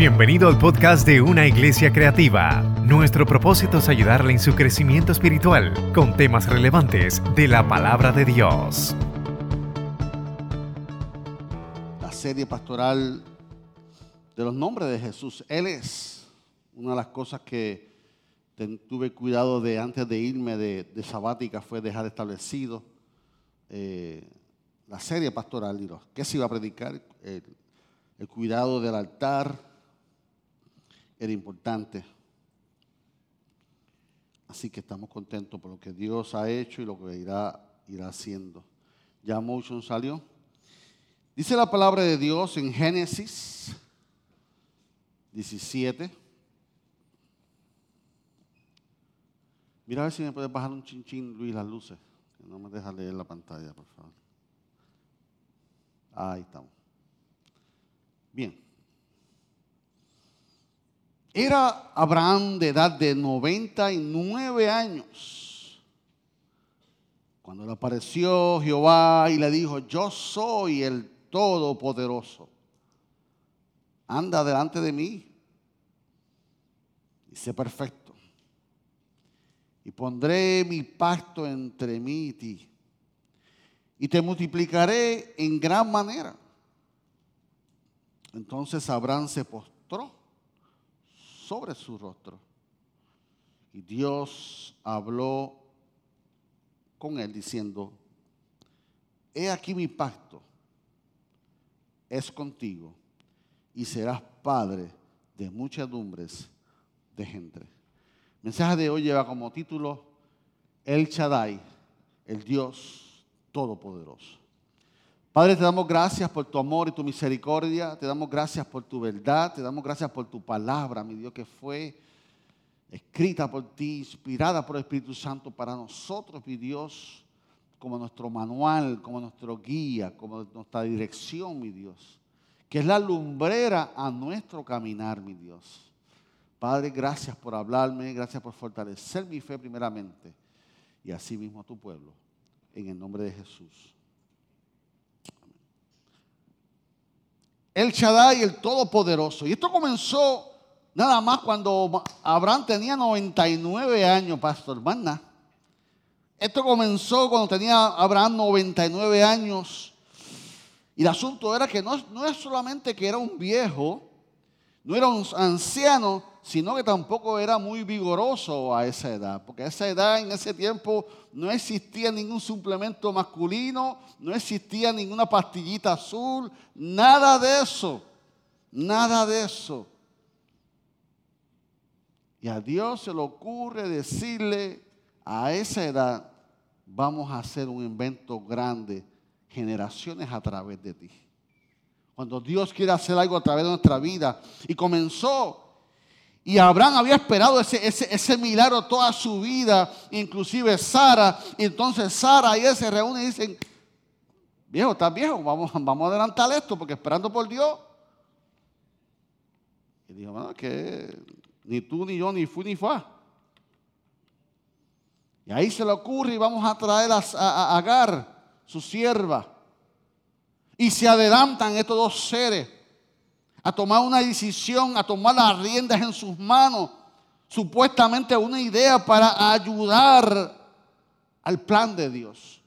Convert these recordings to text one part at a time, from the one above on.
Bienvenido al podcast de Una Iglesia Creativa. Nuestro propósito es ayudarle en su crecimiento espiritual con temas relevantes de la palabra de Dios. La serie pastoral de los nombres de Jesús. Él es una de las cosas que tuve cuidado de antes de irme de, sabática fue dejar establecido eh, la serie pastoral. ¿Qué se iba a predicar? el cuidado del altar era importante. Así que estamos contentos por lo que Dios ha hecho y lo que irá, irá haciendo. Ya Motion salió. Dice la palabra de Dios en Génesis 17. Mira a ver si me puede bajar un chinchín, Luis, las luces. no me deja leer la pantalla, por favor. Ahí estamos. Bien. Era Abraham de edad de 99 años. Cuando le apareció Jehová y le dijo, yo soy el Todopoderoso. Anda delante de mí y sé perfecto. Y pondré mi pacto entre mí y ti. Y te multiplicaré en gran manera. Entonces Abraham se postró sobre su rostro. Y Dios habló con él diciendo, he aquí mi pacto es contigo y serás padre de muchedumbres de gente. El mensaje de hoy lleva como título El Shaddai, el Dios Todopoderoso. Padre, te damos gracias por tu amor y tu misericordia. Te damos gracias por tu verdad. Te damos gracias por tu palabra, mi Dios, que fue escrita por ti, inspirada por el Espíritu Santo para nosotros, mi Dios, como nuestro manual, como nuestro guía, como nuestra dirección, mi Dios. Que es la lumbrera a nuestro caminar, mi Dios. Padre, gracias por hablarme, gracias por fortalecer mi fe primeramente y así mismo a tu pueblo. En el nombre de Jesús. El Shaddai, el Todopoderoso. Y esto comenzó nada más cuando Abraham tenía 99 años, pastor. Más Esto comenzó cuando tenía Abraham 99 años. Y el asunto era que no, no es solamente que era un viejo, no era un anciano, sino que tampoco era muy vigoroso a esa edad, porque a esa edad, en ese tiempo, no existía ningún suplemento masculino, no existía ninguna pastillita azul, nada de eso, nada de eso. Y a Dios se le ocurre decirle, a esa edad vamos a hacer un invento grande, generaciones a través de ti. Cuando Dios quiere hacer algo a través de nuestra vida, y comenzó y Abraham había esperado ese, milagro toda su vida, inclusive Sara. Y entonces Sara y él se reúnen y dicen, viejo, estás viejo, vamos, a adelantar esto porque esperando por Dios. Y dijo, bueno, que ni tú ni yo ni fui ni fue. Y ahí se le ocurre y vamos a traer a Agar, su sierva. Y se adelantan estos dos seres a tomar una decisión, a tomar las riendas en sus manos, supuestamente una idea para ayudar al plan de Dios.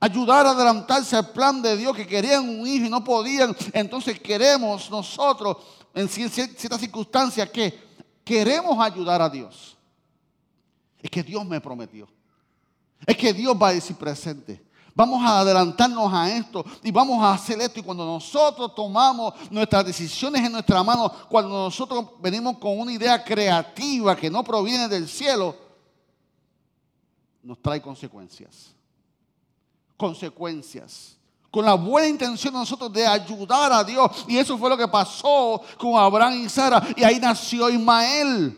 Ayudar a adelantarse al plan de Dios que querían un hijo y no podían. Entonces queremos nosotros, en ciertas circunstancias, que queremos ayudar a Dios. Es que Dios me prometió. Es que Dios va a decir presente. Vamos a adelantarnos a esto y vamos a hacer esto. Y cuando nosotros tomamos nuestras decisiones en nuestra mano, cuando nosotros venimos con una idea creativa que no proviene del cielo, nos trae consecuencias. Consecuencias. Con la buena intención de nosotros de ayudar a Dios. Y eso fue lo que pasó con Abraham y Sara. Y ahí nació Ismael,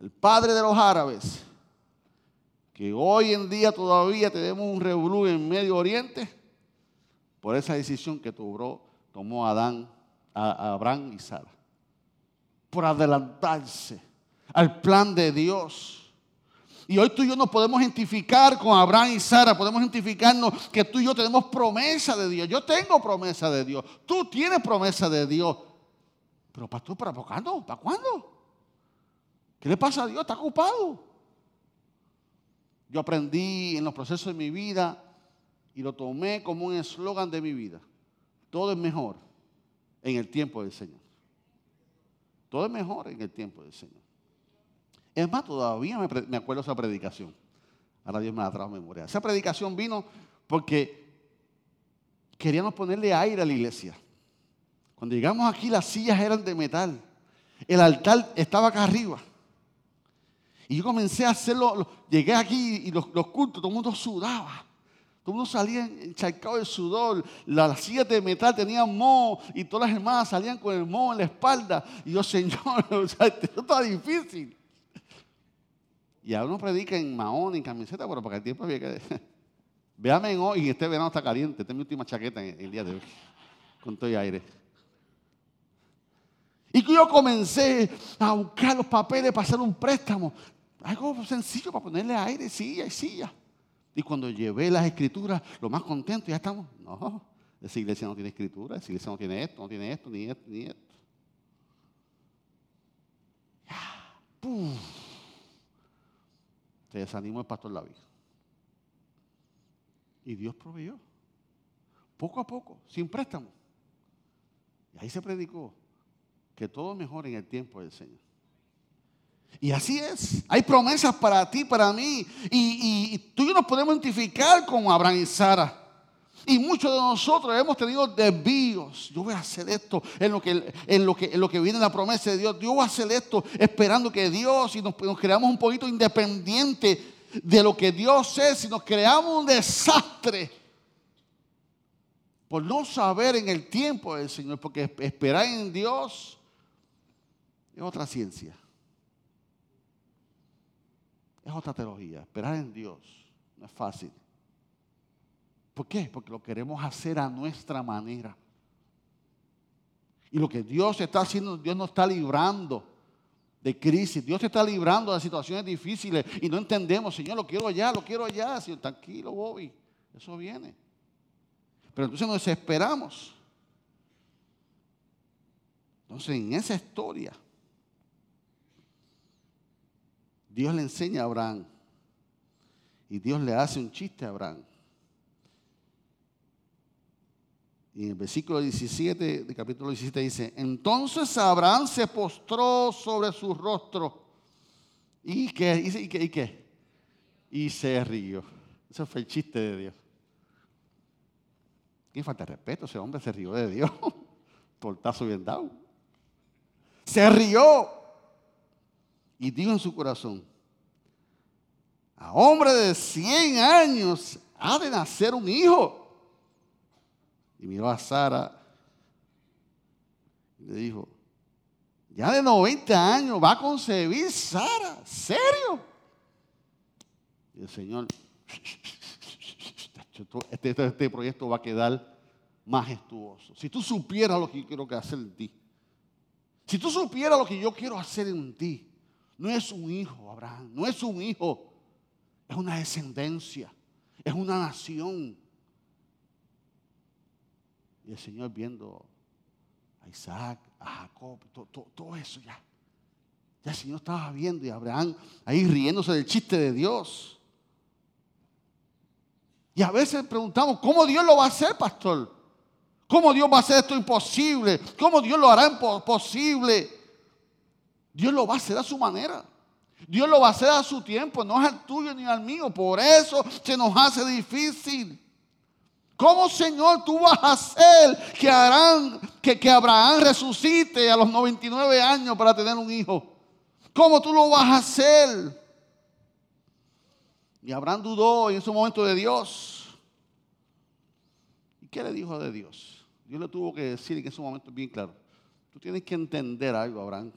el padre de los árabes que hoy en día todavía tenemos un revolú en Medio Oriente por esa decisión que tomó Adán, a Abraham y Sara. Por adelantarse al plan de Dios. Y hoy tú y yo nos podemos identificar con Abraham y Sara, podemos identificarnos que tú y yo tenemos promesa de Dios. Yo tengo promesa de Dios, tú tienes promesa de Dios. Pero pastor, ¿para cuándo? ¿Para cuándo? ¿Qué le pasa a Dios? Está ocupado. Yo aprendí en los procesos de mi vida y lo tomé como un eslogan de mi vida. Todo es mejor en el tiempo del Señor. Todo es mejor en el tiempo del Señor. Es más, todavía me, acuerdo de esa predicación. Ahora Dios me la trajo memoria. Esa predicación vino porque queríamos ponerle aire a la iglesia. Cuando llegamos aquí las sillas eran de metal. El altar estaba acá arriba. Y yo comencé a hacerlo, llegué aquí y los, cultos, todo el mundo sudaba. Todo el mundo salía encharcado de sudor. Las sillas de metal tenían moho y todas las hermanas salían con el moho en la espalda. Y yo, Señor, o sea, esto está difícil. Y ahora uno predica en mahón, en camiseta, pero para el tiempo había que... Véame hoy, y este verano está caliente. Esta es mi última chaqueta en el día de hoy. Con todo el aire. Y yo comencé a buscar los papeles para hacer un préstamo. Algo sencillo para ponerle aire, silla y silla. Y cuando llevé las escrituras, lo más contento, ya estamos. No, esa iglesia no tiene escritura, esa iglesia no tiene esto, no tiene esto, ni esto, ni esto. Ya, ¡puf! Se desanimó el pastor David. Y Dios proveyó. Poco a poco, sin préstamo. Y ahí se predicó que todo mejor en el tiempo del Señor. Y así es. Hay promesas para ti, para mí. Y, tú y yo nos podemos identificar con Abraham y Sara. Y muchos de nosotros hemos tenido desvíos. Yo voy a hacer esto en lo que, en lo que, en lo que viene la promesa de Dios. Yo voy a hacer esto esperando que Dios, y nos, nos creamos un poquito independiente de lo que Dios es, y nos creamos un desastre por no saber en el tiempo del Señor, porque esperar en Dios es otra ciencia. Es otra teología. Esperar en Dios no es fácil. ¿Por qué? Porque lo queremos hacer a nuestra manera. Y lo que Dios está haciendo, Dios nos está librando de crisis. Dios está librando de situaciones difíciles y no entendemos, Señor, lo quiero allá, lo quiero allá. Señor, tranquilo, Bobby. Eso viene. Pero entonces nos desesperamos. Entonces, en esa historia, Dios le enseña a Abraham. Y Dios le hace un chiste a Abraham. Y en el versículo 17 del capítulo 17 dice, entonces Abraham se postró sobre su rostro. ¿Y qué? ¿Y qué? ¿Y qué? Y se rió. Ese fue el chiste de Dios. ¿Qué falta de respeto? Ese hombre se rió de Dios. Tortazo bien dado. Se rió y dijo en su corazón, a hombre de 100 años ha de nacer un hijo. Y miró a Sara y le dijo, ya de 90 años va a concebir Sara, ¿serio? Y el Señor, este, este, este, proyecto va a quedar majestuoso. Si tú supieras lo que yo quiero hacer en ti, si tú supieras lo que yo quiero hacer en ti, no es un hijo, Abraham, no es un hijo, es una descendencia, es una nación. Y el Señor viendo a Isaac, a Jacob, todo, eso ya. Ya el Señor estaba viendo y Abraham ahí riéndose del chiste de Dios. Y a veces preguntamos, ¿cómo Dios lo va a hacer, pastor? ¿Cómo Dios va a hacer esto imposible? ¿Cómo Dios lo hará imposible? Dios lo va a hacer a su manera. Dios lo va a hacer a su tiempo, no es al tuyo ni al mío. Por eso se nos hace difícil. ¿Cómo, Señor, tú vas a hacer que, harán, que, que Abraham resucite a los 99 años para tener un hijo? ¿Cómo tú lo vas a hacer? Y Abraham dudó en ese momento de Dios. ¿Y qué le dijo de Dios? Dios le tuvo que decir en ese momento bien claro. Tú tienes que entender algo, Abraham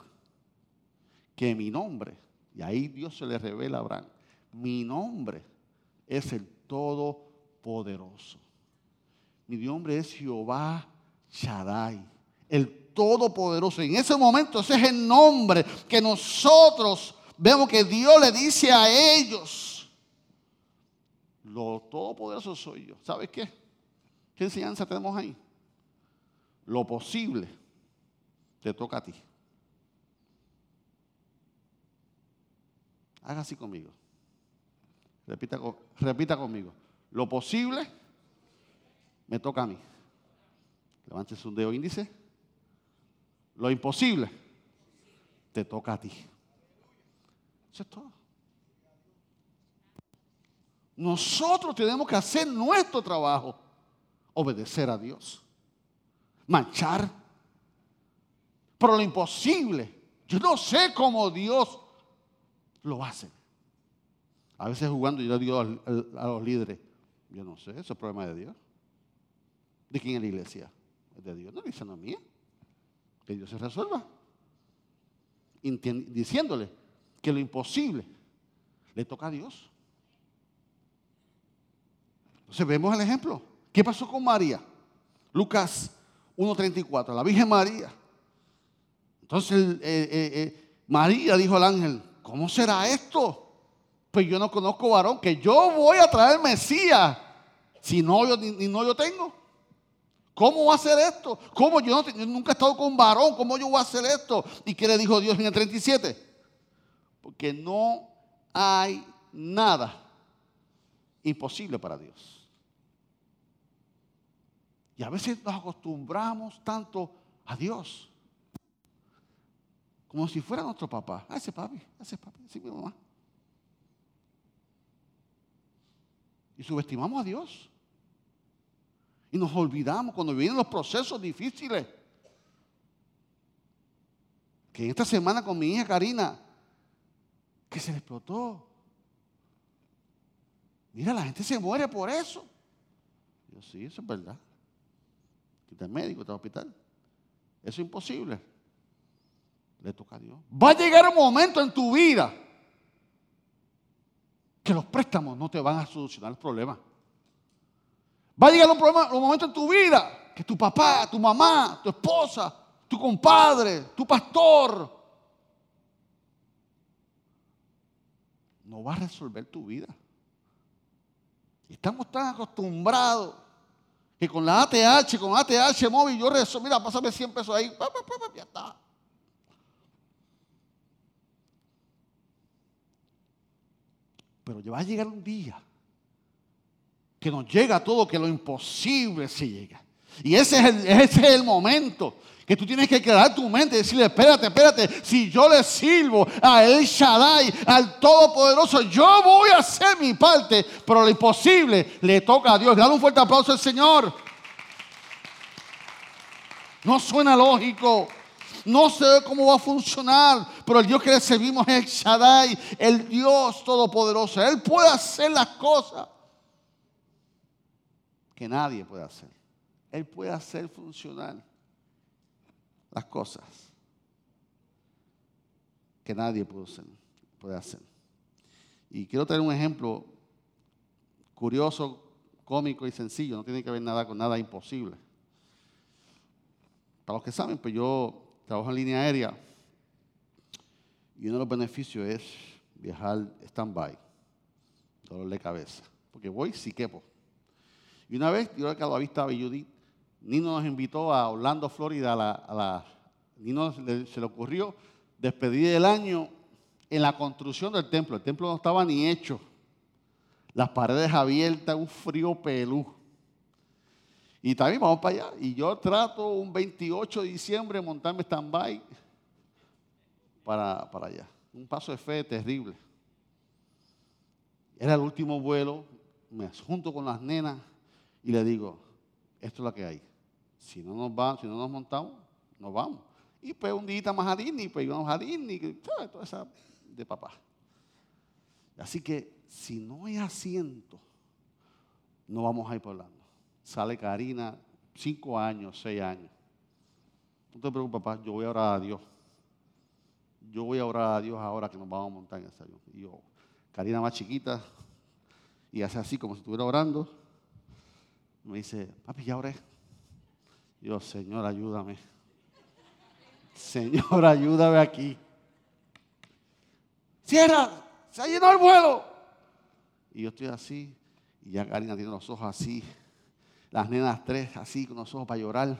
que mi nombre, y ahí Dios se le revela a Abraham, mi nombre es el Todopoderoso. Mi nombre es Jehová Shaddai, el Todopoderoso. En ese momento ese es el nombre que nosotros vemos que Dios le dice a ellos. Lo Todopoderoso soy yo. ¿Sabes qué? ¿Qué enseñanza tenemos ahí? Lo posible te toca a ti. Haga así conmigo. Repita, repita conmigo. Lo posible me toca a mí. Levante su dedo índice. Lo imposible te toca a ti. Eso es todo. Nosotros tenemos que hacer nuestro trabajo, obedecer a Dios, marchar. Pero lo imposible, yo no sé cómo Dios lo hace. A veces jugando yo digo a los líderes, yo no sé, eso es problema de Dios. ¿De quién es la iglesia? Es de Dios, no, la iglesia no mía. Que Dios se resuelva. diciéndole que lo imposible le toca a Dios. Entonces vemos el ejemplo. ¿Qué pasó con María? Lucas 1.34, la Virgen María. Entonces eh, eh, eh, María dijo al ángel, ¿cómo será esto? Pues yo no conozco varón, que yo voy a traer Mesías, si no yo ni, no yo tengo. ¿Cómo va a hacer esto? ¿Cómo yo, yo nunca he estado con varón? ¿Cómo yo voy a hacer esto? ¿Y qué le dijo Dios en el 37? Porque no hay nada imposible para Dios. Y a veces nos acostumbramos tanto a Dios. Como si fuera nuestro papá. A ese papi, ese papi, así mi mamá. Y subestimamos a Dios. Y nos olvidamos cuando vienen los procesos difíciles. Que esta semana con mi hija Karina, que se le explotó. Mira, la gente se muere por eso. Yo sí, eso es verdad está médico, está hospital. Eso es imposible. Le toca a Dios. Va a llegar un momento en tu vida que los préstamos no te van a solucionar el problema. Va a llegar un, problema, un momento en tu vida que tu papá, tu mamá, tu esposa, tu compadre, tu pastor, no va a resolver tu vida. Estamos tan acostumbrados que con la ATH, con ATH móvil, yo rezo, mira, pásame 100 pesos ahí, ya está. Pero va a llegar un día que nos llega todo, que lo imposible se llega. Y ese es el, ese es el momento que tú tienes que quedar tu mente y decirle, espérate, espérate, si yo le sirvo a El Shaddai, al Todopoderoso, yo voy a hacer mi parte, pero lo imposible le toca a Dios. Dale un fuerte aplauso al Señor. No suena lógico. No sé cómo va a funcionar, pero el Dios que le servimos es el Shaddai, el Dios Todopoderoso. Él puede hacer las cosas que nadie puede hacer. Él puede hacer funcionar las cosas que nadie puede hacer. Y quiero tener un ejemplo curioso, cómico y sencillo, no tiene que ver nada con nada imposible. Para los que saben, pues yo trabajo en línea aérea y uno de los beneficios es viajar stand-by, dolor de cabeza, porque voy si quepo. Y una vez, yo que a la vista Judith, Nino nos invitó a Orlando, Florida, a Nino se le ocurrió despedir el año en la construcción del templo. El templo no estaba ni hecho. Las paredes abiertas, un frío pelú. Y también vamos para allá. Y yo trato un 28 de diciembre montarme stand-by para, para allá. Un paso de fe terrible. Era el último vuelo. Me junto con las nenas y le digo, esto es lo que hay. Si no nos vamos, si no nos montamos, nos vamos. Y pues un día más a Disney, pues íbamos a Disney, toda esa de papá. Así que si no hay asiento, no vamos a ir por Orlando. Sale Karina, cinco años, seis años. No te preocupes, papá, yo voy a orar a Dios. Yo voy a orar a Dios ahora que nos vamos a montar. Y yo, Karina más chiquita, y hace así como si estuviera orando. Me dice, papi, ya oré. Yo, Señor, ayúdame. Señor, ayúdame aquí. Cierra, se ha llenado el vuelo. Y yo estoy así, y ya Karina tiene los ojos así, las nenas tres así, con los ojos para llorar.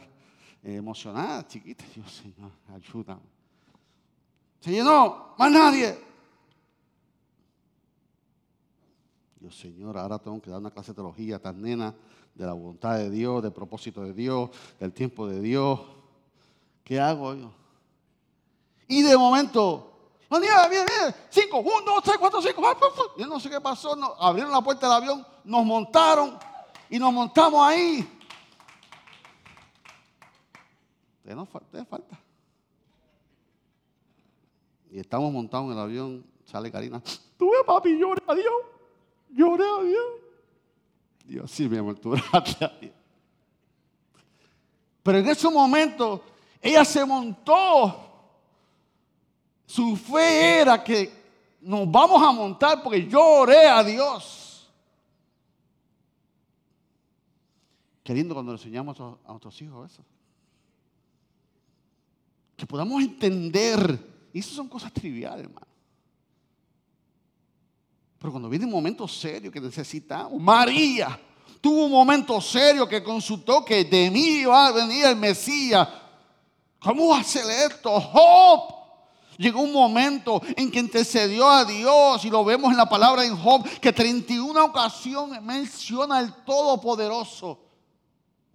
emocionada, chiquita. Yo, Señor, ayúdame. Se llenó, más nadie. Yo, Señor, ahora tengo que dar una clase de teología a estas nenas de la voluntad de Dios, del propósito de Dios, del tiempo de Dios. ¿Qué hago yo? Y de momento, viene, viene, cinco, uno, dos, tres, cuatro, cinco. Yo no sé qué pasó. abrieron la puerta del avión, nos montaron y nos montamos ahí. Te no falta. Y estamos montados en el avión, sale Karina. Tuve papi, lloré a Dios. Lloré a Dios. Dios, sí, mi amor, tú a Dios. Pero en ese momento, ella se montó. Su fe era que nos vamos a montar porque yo oré a Dios. Qué cuando le enseñamos a nuestros hijos eso. Que podamos entender y eso son cosas triviales, hermano. Pero cuando viene un momento serio que necesitamos, María tuvo un momento serio que consultó que de mí iba a venir el Mesías. ¿Cómo va a hacer esto? Job. Llegó un momento en que intercedió a Dios y lo vemos en la palabra en Job, que 31 ocasiones menciona al Todopoderoso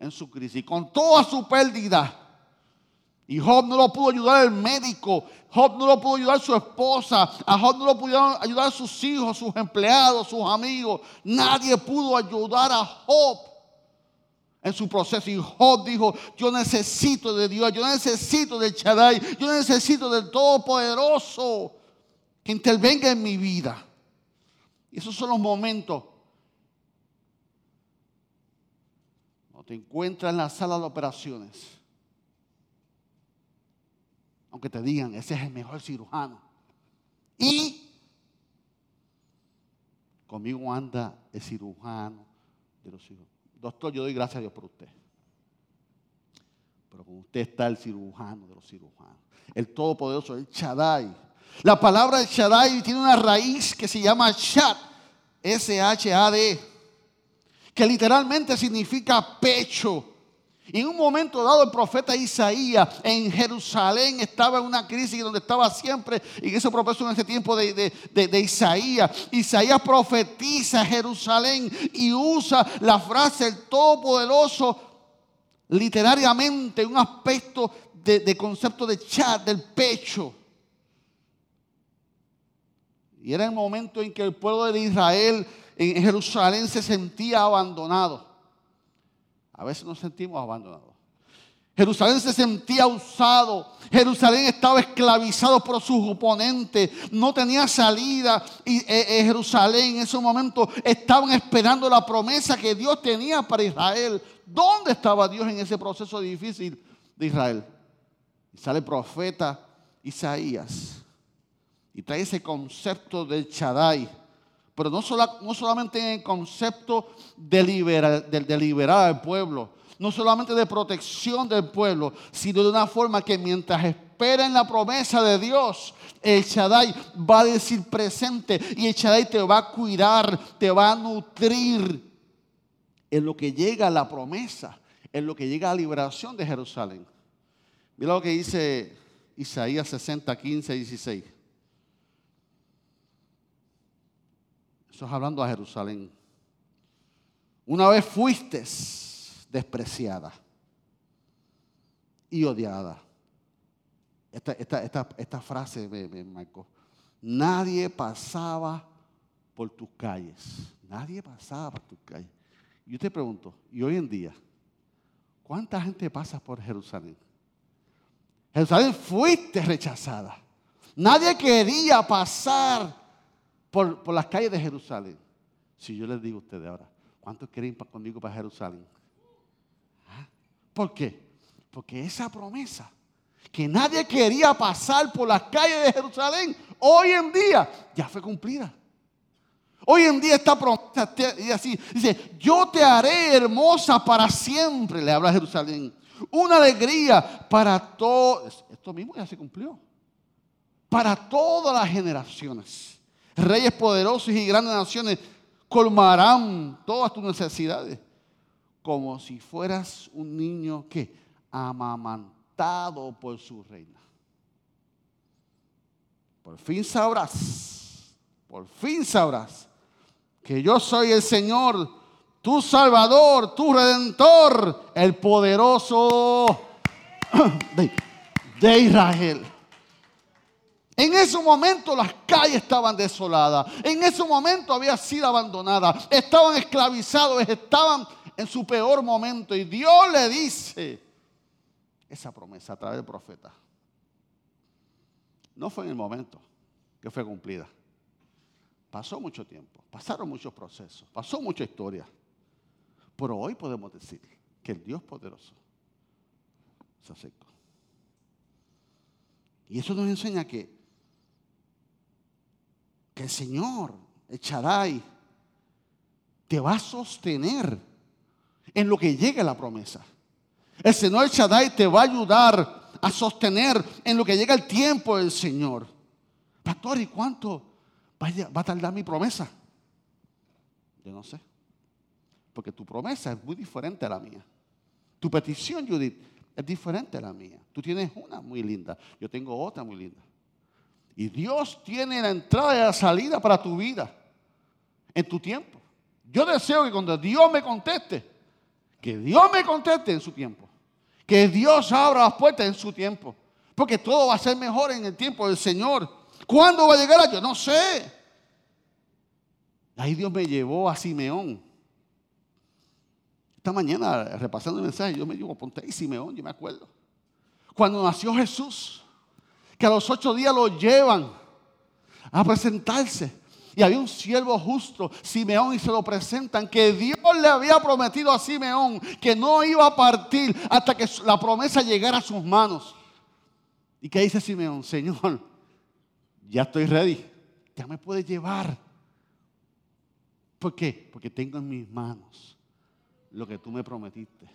en su crisis, con toda su pérdida. Y Job no lo pudo ayudar el médico. Job no lo pudo ayudar su esposa. A Job no lo pudieron ayudar sus hijos, sus empleados, sus amigos. Nadie pudo ayudar a Job en su proceso. Y Job dijo, yo necesito de Dios, yo necesito del Shaddai, yo necesito del Todopoderoso que intervenga en mi vida. Y esos son los momentos. Te encuentras en la sala de operaciones aunque te digan, ese es el mejor cirujano. Y conmigo anda el cirujano de los hijos. Doctor, yo doy gracias a Dios por usted. Pero con usted está el cirujano de los cirujanos. El todopoderoso, el Shaddai. La palabra Shaddai tiene una raíz que se llama Shad, S-H-A-D, que literalmente significa pecho. Y en un momento dado el profeta Isaías en Jerusalén estaba en una crisis donde estaba siempre, y eso propuso en ese tiempo de, Isaías. Isaías profetiza Jerusalén y usa la frase el Todopoderoso literariamente, un aspecto de, concepto de chat, del pecho. Y era el momento en que el pueblo de Israel en Jerusalén se sentía abandonado. A veces nos sentimos abandonados. Jerusalén se sentía usado. Jerusalén estaba esclavizado por sus oponentes. No tenía salida. Y eh, eh, Jerusalén en ese momento estaban esperando la promesa que Dios tenía para Israel. ¿Dónde estaba Dios en ese proceso difícil de Israel? Y sale el profeta Isaías. Y trae ese concepto del Shaddai pero no, no solamente en el concepto de liberar, de, liberar al pueblo, no solamente de protección del pueblo, sino de una forma que mientras esperen la promesa de Dios, el Shaddai va a decir presente y el Shaddai te va a cuidar, te va a nutrir en lo que llega la promesa, en lo que llega la liberación de Jerusalén. Mira lo que dice Isaías 60, 15, 16. Hablando a Jerusalén. Una vez fuiste despreciada y odiada. Esta, frase me, me marcó. Nadie pasaba por tus calles. Nadie pasaba por tus calles. Yo te pregunto, y hoy en día, ¿cuánta gente pasa por Jerusalén? Jerusalén fuiste rechazada. Nadie quería pasar por, las calles de Jerusalén. Si yo les digo a ustedes ahora, ¿cuántos quieren ir conmigo para Jerusalén? ¿Ah? ¿Por qué? Porque esa promesa que nadie quería pasar por las calles de Jerusalén, hoy en día ya fue cumplida. Hoy en día esta promesa así, dice, yo te haré hermosa para siempre, le habla Jerusalén. Una alegría para todos. Esto mismo ya se cumplió. Para todas las generaciones. Reyes poderosos y grandes naciones colmarán todas tus necesidades. Como si fueras un niño que amamantado por su reina. Por fin sabrás, por fin sabrás que yo soy el Señor, tu Salvador, tu Redentor, el poderoso de, Israel. En ese momento las calles estaban desoladas. En ese momento había sido abandonada. Estaban esclavizados, estaban en su peor momento. Y Dios le dice esa promesa a través del profeta. No fue en el momento que fue cumplida. Pasó mucho tiempo, pasaron muchos procesos, pasó mucha historia. Pero hoy podemos decir que el Dios poderoso se acercó. Y eso nos enseña que el Señor, el Shaddai, te va a sostener en lo que llegue la promesa. El Señor el te va a ayudar a sostener en lo que llega el tiempo del Señor. Pastor, ¿y cuánto va a tardar mi promesa? Yo no sé. Porque tu promesa es muy diferente a la mía. Tu petición, Judith, es diferente a la mía. Tú tienes una muy linda. Yo tengo otra muy linda. Y Dios tiene la entrada y la salida para tu vida en tu tiempo. Yo deseo que cuando Dios me conteste, que Dios me conteste en su tiempo. Que Dios abra las puertas en su tiempo. Porque todo va a ser mejor en el tiempo del Señor. ¿Cuándo va a llegar? Yo no sé. Ahí Dios me llevó a Simeón. Esta mañana, repasando el mensaje, yo me digo, ponte ahí Simeón, yo me acuerdo. Cuando nació Jesús, que a los ocho días lo llevan a presentarse. Y había un siervo justo, Simeón, y se lo presentan, que Dios le había prometido a Simeón que no iba a partir hasta que la promesa llegara a sus manos. ¿Y qué dice Simeón? Señor, ya estoy ready, ya me puedes llevar. ¿Por qué? Porque tengo en mis manos lo que tú me prometiste.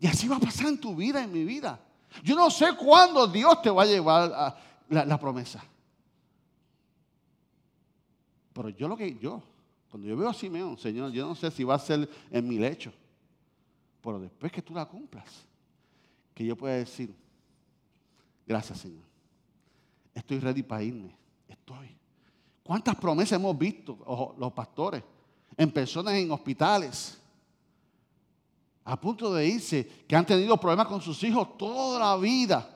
Y así va a pasar en tu vida, en mi vida. Yo no sé cuándo Dios te va a llevar a la, promesa. Pero yo lo que yo, cuando yo veo a Simeón, Señor, yo no sé si va a ser en mi lecho. Pero después que tú la cumplas, que yo pueda decir, gracias Señor. Estoy ready para irme. Estoy. ¿Cuántas promesas hemos visto los pastores en personas en hospitales? A punto de irse, que han tenido problemas con sus hijos toda la vida.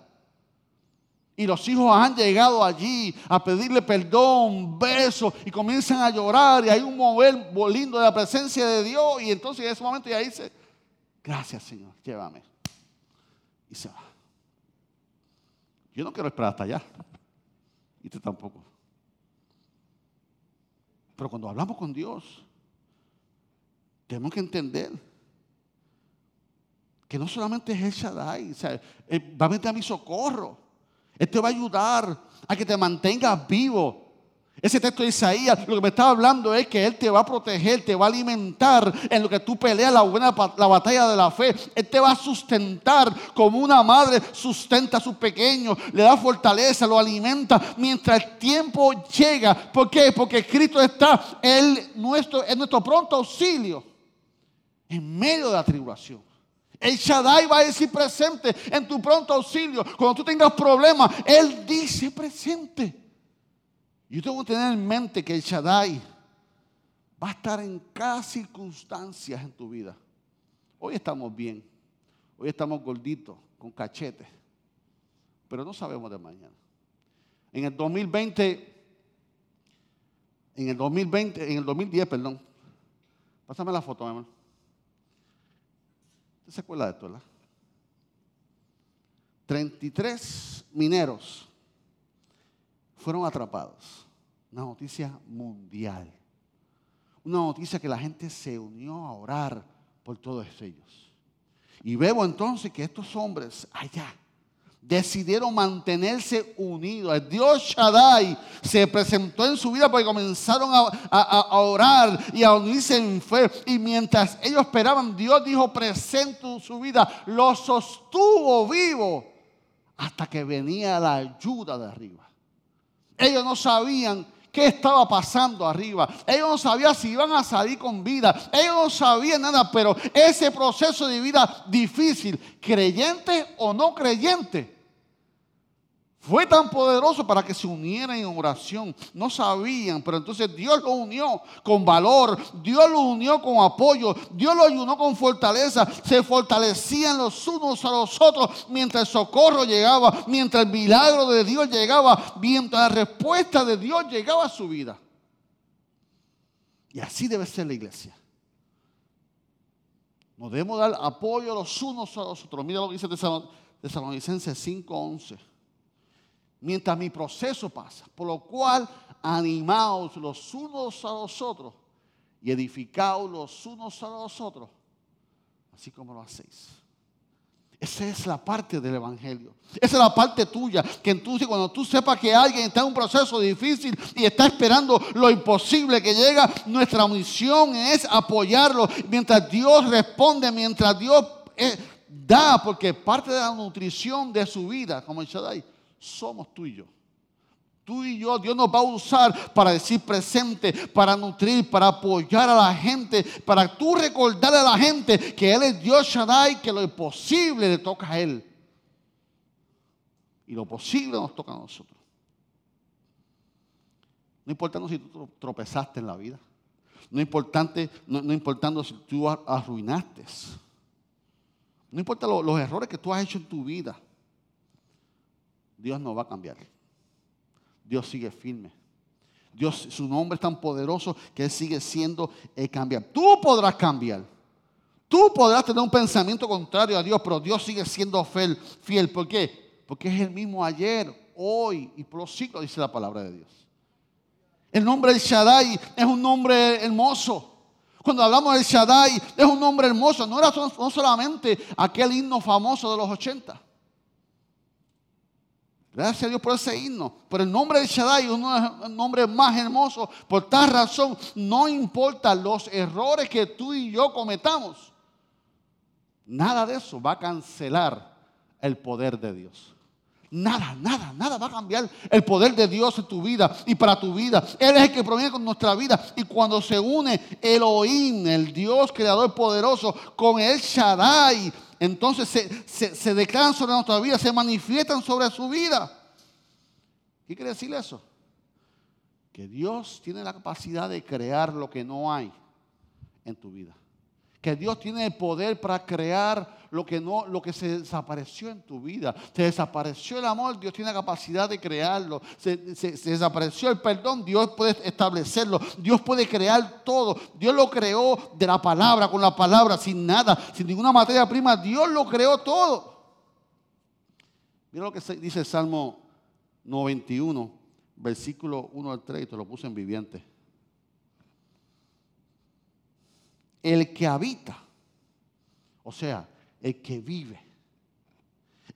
Y los hijos han llegado allí a pedirle perdón, besos, y comienzan a llorar, y hay un mover lindo de la presencia de Dios, y entonces en ese momento ya dice, gracias Señor, llévame. Y se va. Yo no quiero esperar hasta allá, y tú tampoco. Pero cuando hablamos con Dios, tenemos que entender que no solamente es el Shaddai, eh, va a meter a mi socorro. Él te va a ayudar a que te mantengas vivo. Ese texto de Isaías lo que me estaba hablando es que Él te va a proteger, te va a alimentar en lo que tú peleas la, buena, la batalla de la fe. Él te va a sustentar como una madre sustenta a sus pequeños, le da fortaleza, lo alimenta mientras el tiempo llega. ¿Por qué? Porque Cristo está, Él nuestro, es nuestro pronto auxilio en medio de la tribulación. El Shaddai va a decir presente en tu pronto auxilio. Cuando tú tengas problemas, Él dice presente. Yo tengo que tener en mente que el Shaddai va a estar en cada circunstancia en tu vida. Hoy estamos bien. Hoy estamos gorditos, con cachetes. Pero no sabemos de mañana. En el 2020, en el 2020, en el 2010, perdón. Pásame la foto, hermano se acuerda de esto, verdad? 33 mineros fueron atrapados. Una noticia mundial. Una noticia que la gente se unió a orar por todos ellos. Y veo entonces que estos hombres allá decidieron mantenerse unidos. El Dios Shaddai se presentó en su vida porque comenzaron a, orar y a unirse en fe. Y mientras ellos esperaban, Dios dijo presente en su vida, lo sostuvo vivo hasta que venía la ayuda de arriba. Ellos no sabían qué estaba pasando arriba. Ellos no sabían si iban a salir con vida. Ellos no sabían nada, pero ese proceso de vida difícil, creyente o no creyente, fue tan poderoso para que se unieran en oración. No sabían, pero entonces Dios lo unió con valor, Dios lo unió con apoyo, Dios lo unió con fortaleza. Se fortalecían los unos a los otros mientras el socorro llegaba, mientras el milagro de Dios llegaba, mientras la respuesta de Dios llegaba a su vida. Y así debe ser la iglesia. Nos debemos dar apoyo los unos a los otros. Mira lo que dice Tesalonicenses 5:11 mientras mi proceso pasa. Por lo cual, animaos los unos a los otros y edificaos los unos a los otros, así como lo hacéis. Esa es la parte del Evangelio. Esa es la parte tuya. Que entonces cuando tú sepas que alguien está en un proceso difícil y está esperando lo imposible que llega, nuestra misión es apoyarlo mientras Dios responde, mientras Dios eh, da, porque parte de la nutrición de su vida, como el Shaddai, somos tú y yo. Tú y yo, Dios nos va a usar para decir presente, para nutrir, para apoyar a la gente, para tú recordarle a la gente que Él es Dios Shaddai, que lo imposible le toca a Él. Y lo posible nos toca a nosotros. No importando si tú tropezaste en la vida. No, importante, no, importando si tú arruinaste. No importa los errores que tú has hecho en tu vida. Dios no va a cambiar. Dios sigue firme. Dios, su nombre es tan poderoso que Él sigue siendo el cambiar. Tú podrás cambiar. Tú podrás tener un pensamiento contrario a Dios, pero Dios sigue siendo fiel. fiel. ¿Por qué? Porque es el mismo ayer, hoy y por los siglos, dice la palabra de Dios. El nombre del Shaddai es un nombre hermoso. Cuando hablamos del Shaddai, es un nombre hermoso. No era solamente aquel himno famoso de los 80. Gracias a Dios por ese himno. Pero el nombre de Shaddai un nombre más hermoso. Por tal razón, no importa los errores que tú y yo cometamos. Nada de eso va a cancelar el poder de Dios. Nada, nada, nada va a cambiar el poder de Dios en tu vida y para tu vida. Él es el que proviene con nuestra vida. Y cuando se une Elohim, el Dios creador poderoso, con el Shaddai, entonces se, declaran sobre nuestra vida, se manifiestan sobre su vida. ¿Qué quiere decir eso? Que Dios tiene la capacidad de crear lo que no hay en tu vida. Que Dios tiene el poder para crear lo que, no, lo que se desapareció en tu vida. Se desapareció el amor, Dios tiene la capacidad de crearlo. Se, desapareció el perdón, Dios puede establecerlo. Dios puede crear todo. Dios lo creó de la palabra, con la palabra, sin nada, sin ninguna materia prima. Dios lo creó todo. Mira lo que dice el Salmo 91, versículo 1 al 3, te lo puse en viviente. El que habita, o sea, el que vive.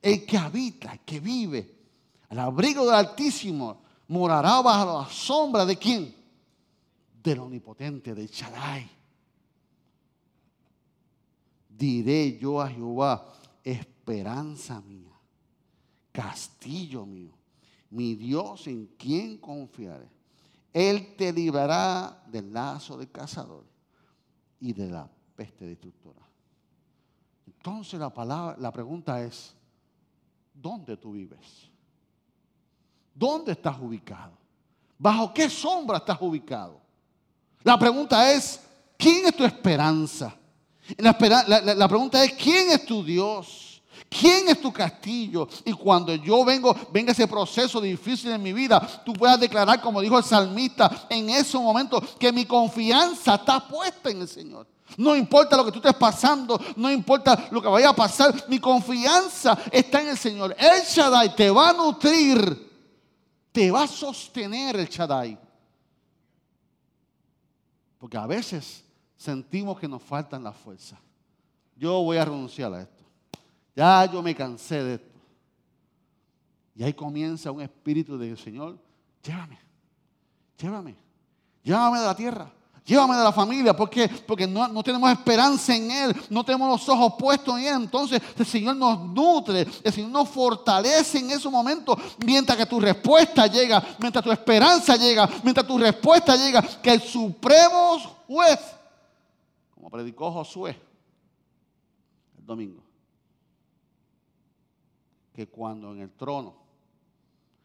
El que habita, el que vive. Al abrigo del Altísimo morará bajo la sombra de quién? Del omnipotente, de Shaddai. Diré yo a Jehová, esperanza mía, castillo mío, mi Dios en quien confiaré. Él te librará del lazo del cazador y de la peste destructora. Entonces la palabra, la pregunta es, ¿dónde tú vives? ¿Dónde estás ubicado? ¿Bajo qué sombra estás ubicado? La pregunta es, ¿quién es tu esperanza? La, la, pregunta es, ¿quién es tu Dios? ¿Quién es tu castillo? Y cuando yo vengo, venga ese proceso difícil en mi vida, tú puedas declarar, como dijo el salmista, en ese momento, que mi confianza está puesta en el Señor. No importa lo que tú estés pasando, no importa lo que vaya a pasar, mi confianza está en el Señor. El Shaddai te va a nutrir, te va a sostener el Shaddai. Porque a veces sentimos que nos faltan las fuerzas. Yo voy a renunciar a esto. Ya yo me cansé de esto. Y ahí comienza un espíritu del Señor, llévame, llévame, llévame de la tierra Llévame de la familia. ¿Por qué? Porque no, no, tenemos esperanza en Él. No tenemos los ojos puestos en Él. Entonces el Señor nos nutre. El Señor nos fortalece en esos momentos. Mientras que tu respuesta llega. Mientras tu esperanza llega. Mientras tu respuesta llega. Que el supremo juez. Como predicó Josué. El domingo. Que cuando en el trono.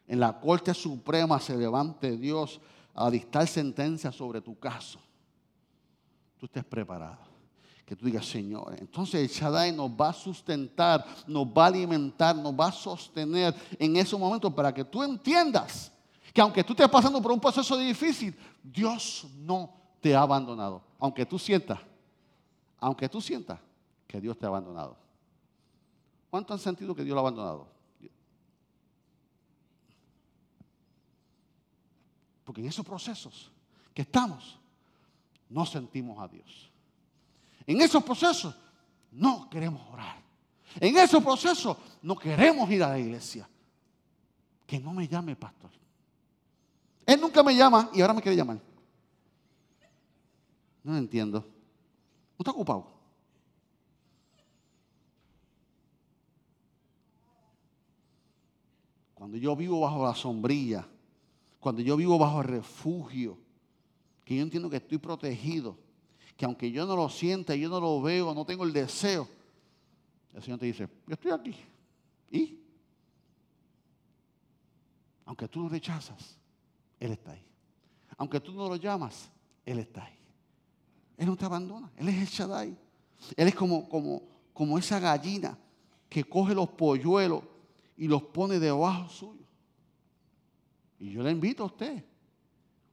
En la corte suprema se levante Dios a dictar sentencia sobre tu caso tú estés preparado. Que tú digas, Señor, entonces el Shaddai nos va a sustentar, nos va a alimentar, nos va a sostener en ese momento para que tú entiendas que aunque tú estés pasando por un proceso difícil, Dios no te ha abandonado. Aunque tú sientas, aunque tú sientas que Dios te ha abandonado. ¿Cuánto han sentido que Dios lo ha abandonado? Porque en esos procesos que estamos, no sentimos a Dios. En esos procesos no queremos orar. En esos procesos no queremos ir a la iglesia. Que no me llame pastor. Él nunca me llama y ahora me quiere llamar. No entiendo. ¿No está ocupado? Cuando yo vivo bajo la sombrilla, cuando yo vivo bajo el refugio, que yo entiendo que estoy protegido, que aunque yo no lo sienta, yo no lo veo, no tengo el deseo, el Señor te dice, yo estoy aquí. ¿Y? Aunque tú lo rechazas, Él está ahí. Aunque tú no lo llamas, Él está ahí. Él no te abandona, Él es el Shaddai. Él es como, como, como esa gallina que coge los polluelos y los pone debajo suyo. Y yo le invito a usted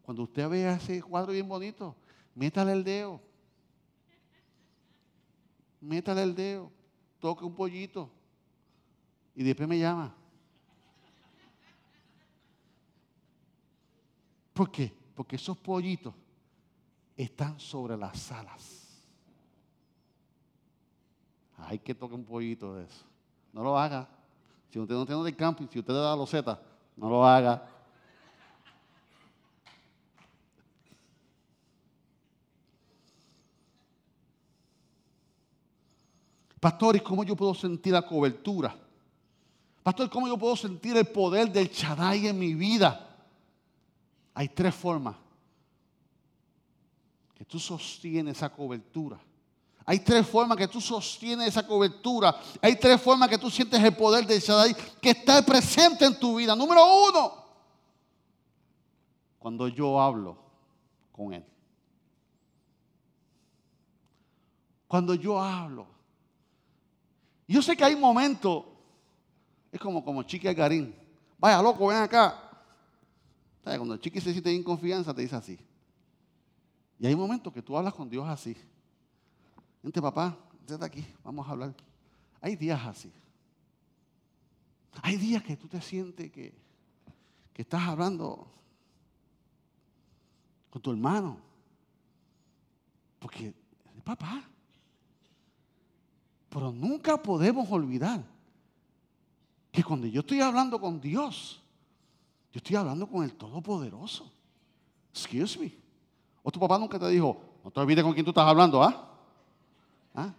cuando usted vea ese cuadro bien bonito, métale el dedo. Métale el dedo. Toque un pollito. Y después me llama. ¿Por qué? Porque esos pollitos están sobre las alas. Hay que tocar un pollito de eso. No lo haga. Si usted no tiene del campo y si usted le da la loseta, no lo haga. Pastor, ¿y cómo yo puedo sentir la cobertura? Pastor, ¿cómo yo puedo sentir el poder del Shaddai en mi vida? Hay tres formas que tú sostienes esa cobertura. Hay tres formas que tú sostienes esa cobertura. Hay tres formas que tú sientes el poder del Shaddai que está presente en tu vida. Número uno, cuando yo hablo con Él. Cuando yo hablo yo sé que hay momentos, es como, como Chiqui Garín. Vaya, loco, ven acá. Cuando el Chiqui se siente en confianza, te dice así. Y hay momentos que tú hablas con Dios así. Vente, papá, desde aquí, vamos a hablar. Hay días así. Hay días que tú te sientes que, que estás hablando con tu hermano. Porque, papá, pero nunca podemos olvidar que cuando yo estoy hablando con Dios, yo estoy hablando con el Todopoderoso. Excuse me. O tu papá nunca te dijo, no te olvides con quién tú estás hablando, ¿ah? ¿Ah?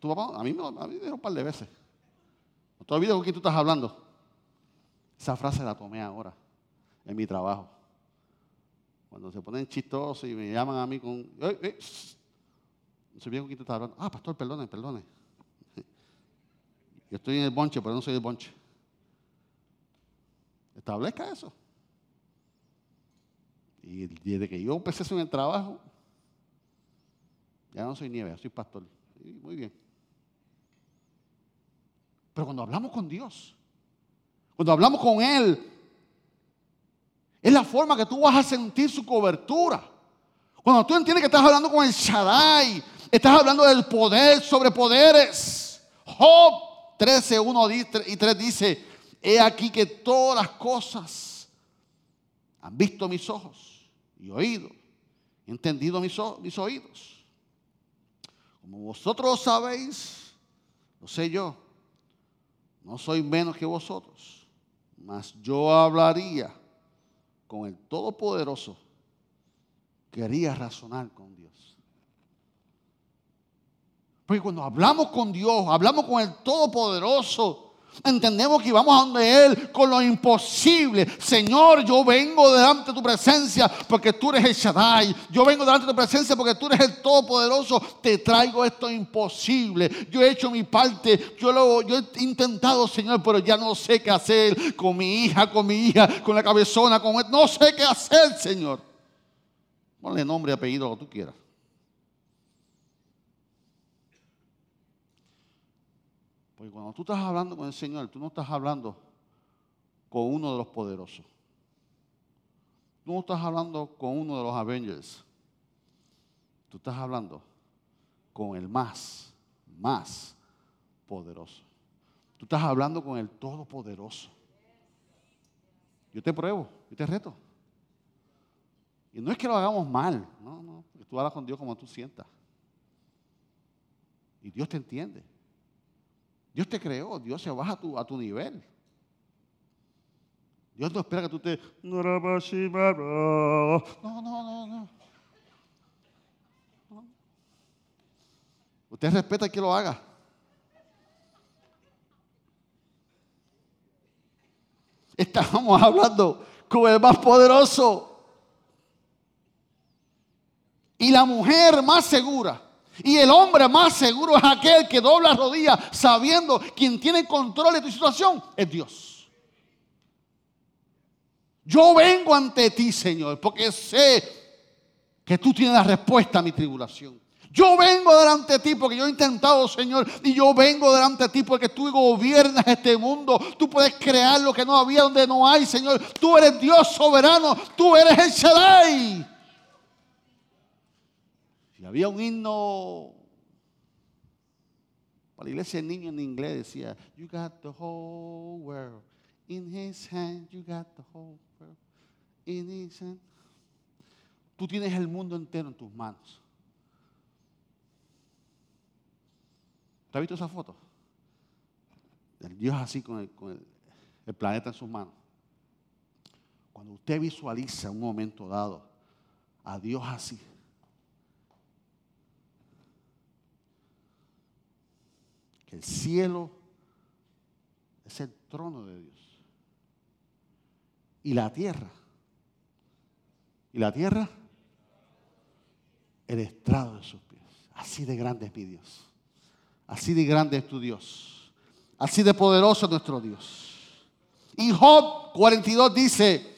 Tu papá, a mí, a mí me dijo un par de veces. No te olvides con quién tú estás hablando. Esa frase la tomé ahora, en mi trabajo. Cuando se ponen chistosos y me llaman a mí con, no sé bien con quién te estás hablando. Ah, pastor, perdone, perdone. Yo estoy en el bonche, pero no soy el bonche. Establezca eso. Y desde que yo empecé eso en el trabajo, ya no soy nieve, soy pastor. muy bien. Pero cuando hablamos con Dios, cuando hablamos con Él, es la forma que tú vas a sentir su cobertura. Cuando tú entiendes que estás hablando con el Shaddai, Estás hablando del poder sobre poderes. Job 13, 1 y 3 dice, he aquí que todas las cosas han visto mis ojos y oído, entendido mis, mis oídos. Como vosotros sabéis, lo sé yo, no soy menos que vosotros, mas yo hablaría con el Todopoderoso quería razonar con Dios. Porque cuando hablamos con Dios, hablamos con el Todopoderoso, Entendemos que vamos a donde Él con lo imposible. Señor, yo vengo delante de tu presencia porque tú eres el Shaddai. Yo vengo delante de tu presencia porque tú eres el Todopoderoso. Te traigo esto imposible. Yo he hecho mi parte. Yo, lo, he intentado, Señor, pero ya no sé qué hacer con mi hija, con mi hija, con la cabezona, con No sé qué hacer, Señor. Ponle nombre apellido lo que tú quieras. Porque cuando tú estás hablando con el Señor, tú no estás hablando con uno de los poderosos. Tú no estás hablando con uno de los Avengers. Tú estás hablando con el más, más poderoso. Tú estás hablando con el Todopoderoso. Yo te pruebo, yo te reto. Y no es que lo hagamos mal, no, no, porque tú hablas con Dios como tú sientas. Y Dios te entiende. Dios te creó, Dios se baja a tu, nivel. Dios no espera que tú te... No, no, no, no. Usted respeta que lo haga. Estábamos hablando con el más poderoso. Y la mujer más segura y el hombre más seguro es aquel que dobla rodillas sabiendo quien tiene control de tu situación es Dios. Yo vengo ante ti, Señor, porque sé que tú tienes la respuesta a mi tribulación. Yo vengo delante de ti porque yo he intentado, Señor, y yo vengo delante de ti porque tú gobiernas este mundo. Tú puedes crear lo que no había donde no hay, Señor. Tú eres Dios soberano, tú eres el Shaddai había un himno para la iglesia de niños en inglés decía, You got the whole world in his hand, you got the whole world in his hand. Tú tienes el mundo entero en tus manos. ¿Te has visto esa foto? El Dios así con, el, con el planeta en sus manos. Cuando usted visualiza un momento dado a Dios así, que el cielo es el trono de Dios. Y la tierra, y la tierra, el estrado de sus pies. Así de grande es mi Dios. Así de grande es tu Dios. Así de poderoso es nuestro Dios. Y Job 42 dice,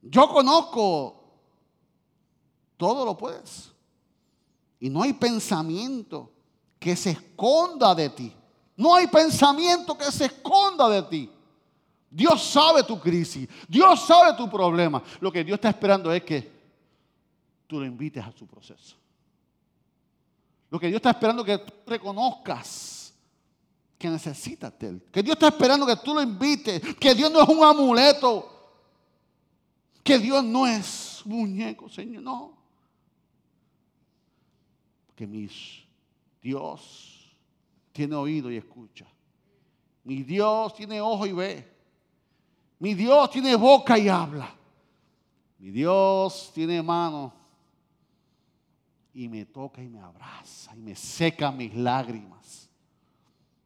yo conozco, todo lo puedes. Y no hay pensamiento que se esconda de ti. No hay pensamiento que se esconda de ti. Dios sabe tu crisis. Dios sabe tu problema. Lo que Dios está esperando es que tú lo invites a su proceso. Lo que Dios está esperando es que tú reconozcas que necesitas de Él. Que Dios está esperando que tú lo invites. Que Dios no es un amuleto. Que Dios no es muñeco, Señor. No. Que mis Dios tiene oído y escucha. Mi Dios tiene ojo y ve. Mi Dios tiene boca y habla. Mi Dios tiene mano y me toca y me abraza y me seca mis lágrimas.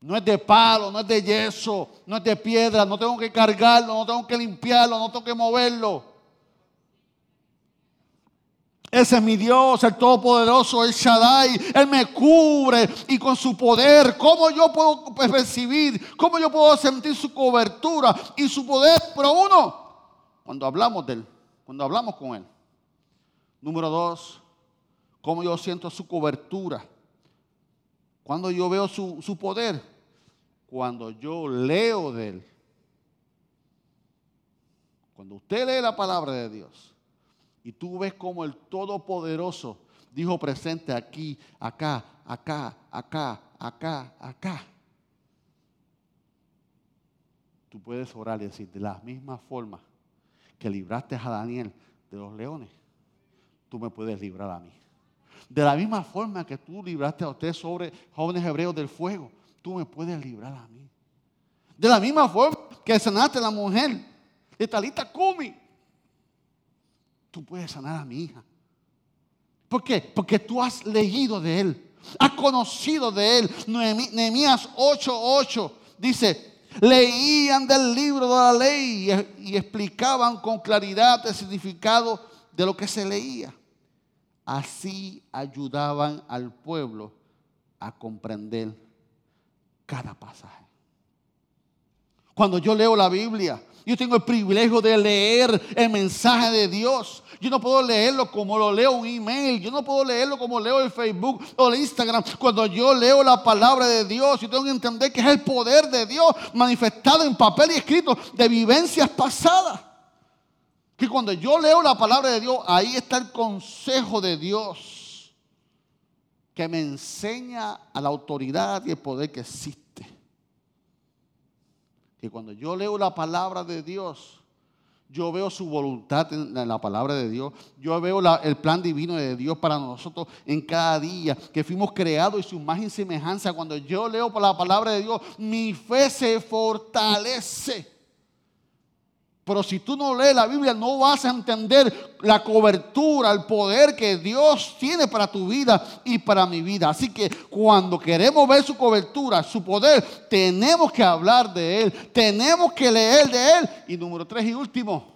No es de palo, no es de yeso, no es de piedra, no tengo que cargarlo, no tengo que limpiarlo, no tengo que moverlo. Ese es mi Dios, el Todopoderoso, el Shaddai. Él me cubre y con su poder, ¿cómo yo puedo recibir? ¿Cómo yo puedo sentir su cobertura y su poder? Pero uno, cuando hablamos de Él, cuando hablamos con Él. Número dos, ¿cómo yo siento su cobertura? Cuando yo veo su, su poder, cuando yo leo de Él. Cuando usted lee la palabra de Dios y tú ves como el Todopoderoso dijo presente aquí, acá, acá, acá, acá, acá. Tú puedes orar y decir, de la misma forma que libraste a Daniel de los leones, tú me puedes librar a mí. De la misma forma que tú libraste a usted sobre jóvenes hebreos del fuego, tú me puedes librar a mí. De la misma forma que sanaste a la mujer de Talita Kumi, tú puedes sanar a mi hija. ¿Por qué? Porque tú has leído de Él, has conocido de Él. Nehemías 8:8 dice, leían del libro de la ley y, explicaban con claridad el significado de lo que se leía. Así ayudaban al pueblo a comprender cada pasaje. Cuando yo leo la Biblia, yo tengo el privilegio de leer el mensaje de Dios. Yo no puedo leerlo como lo leo un email. Yo no puedo leerlo como leo el Facebook o el Instagram. Cuando yo leo la palabra de Dios, yo tengo que entender que es el poder de Dios manifestado en papel y escrito de vivencias pasadas. Que cuando yo leo la palabra de Dios, ahí está el consejo de Dios que me enseña a la autoridad y el poder que existe que cuando yo leo la palabra de Dios, yo veo su voluntad en la palabra de Dios. Yo veo el plan divino de Dios para nosotros en cada día. Que fuimos creados y su imagen y semejanza. Cuando yo leo la palabra de Dios, mi fe se fortalece. Pero si tú no lees la Biblia, no vas a entender la cobertura, el poder que Dios tiene para tu vida y para mi vida. Así que cuando queremos ver su cobertura, su poder, tenemos que hablar de Él, tenemos que leer de Él. Y número tres y último,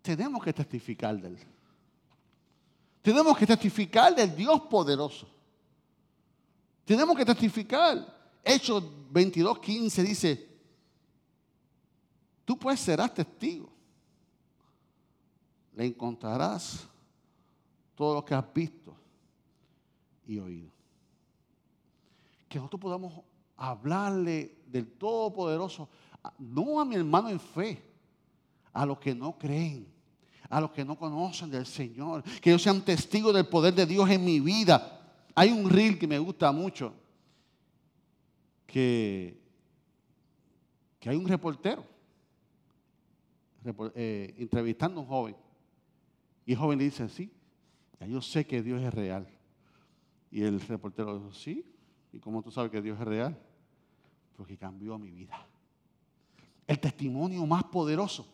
tenemos que testificar de Él. Tenemos que testificar del Dios poderoso. Tenemos que testificar. Hechos 22, 15 dice, Tú pues serás testigo. Le encontrarás todo lo que has visto y oído. Que nosotros podamos hablarle del Todopoderoso, no a mi hermano en fe, a los que no creen, a los que no conocen del Señor, que ellos sean testigos del poder de Dios en mi vida. Hay un reel que me gusta mucho, que, que hay un reportero eh, entrevistando a un joven. Y el joven le dice, sí, yo sé que Dios es real. Y el reportero dice, sí, ¿y cómo tú sabes que Dios es real? Porque cambió mi vida. El testimonio más poderoso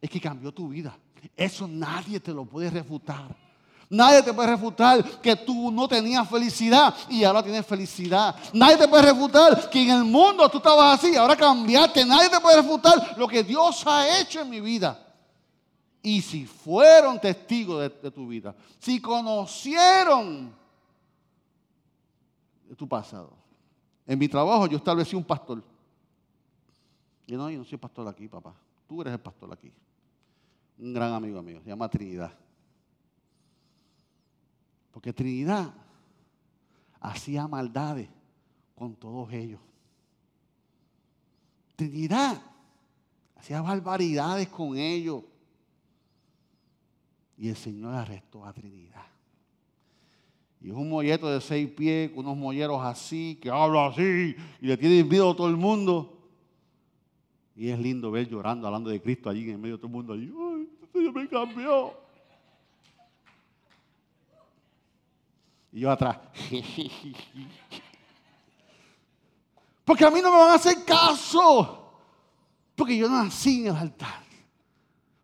es que cambió tu vida. Eso nadie te lo puede refutar. Nadie te puede refutar que tú no tenías felicidad y ahora tienes felicidad. Nadie te puede refutar que en el mundo tú estabas así, ahora cambiaste. Nadie te puede refutar lo que Dios ha hecho en mi vida. Y si fueron testigos de, tu vida, si conocieron tu pasado. En mi trabajo yo establecí un pastor. Y no, yo no soy pastor aquí, papá. Tú eres el pastor aquí. Un gran amigo mío, se llama Trinidad. Porque Trinidad hacía maldades con todos ellos. Trinidad hacía barbaridades con ellos. Y el Señor arrestó a Trinidad. Y es un molleto de seis pies, con unos molleros así, que habla así, y le tiene miedo a todo el mundo. Y es lindo ver llorando, hablando de Cristo allí en medio de todo el mundo. Allí, ¡Ay, Señor me cambió! Y yo atrás. Porque a mí no me van a hacer caso. Porque yo nací en el altar.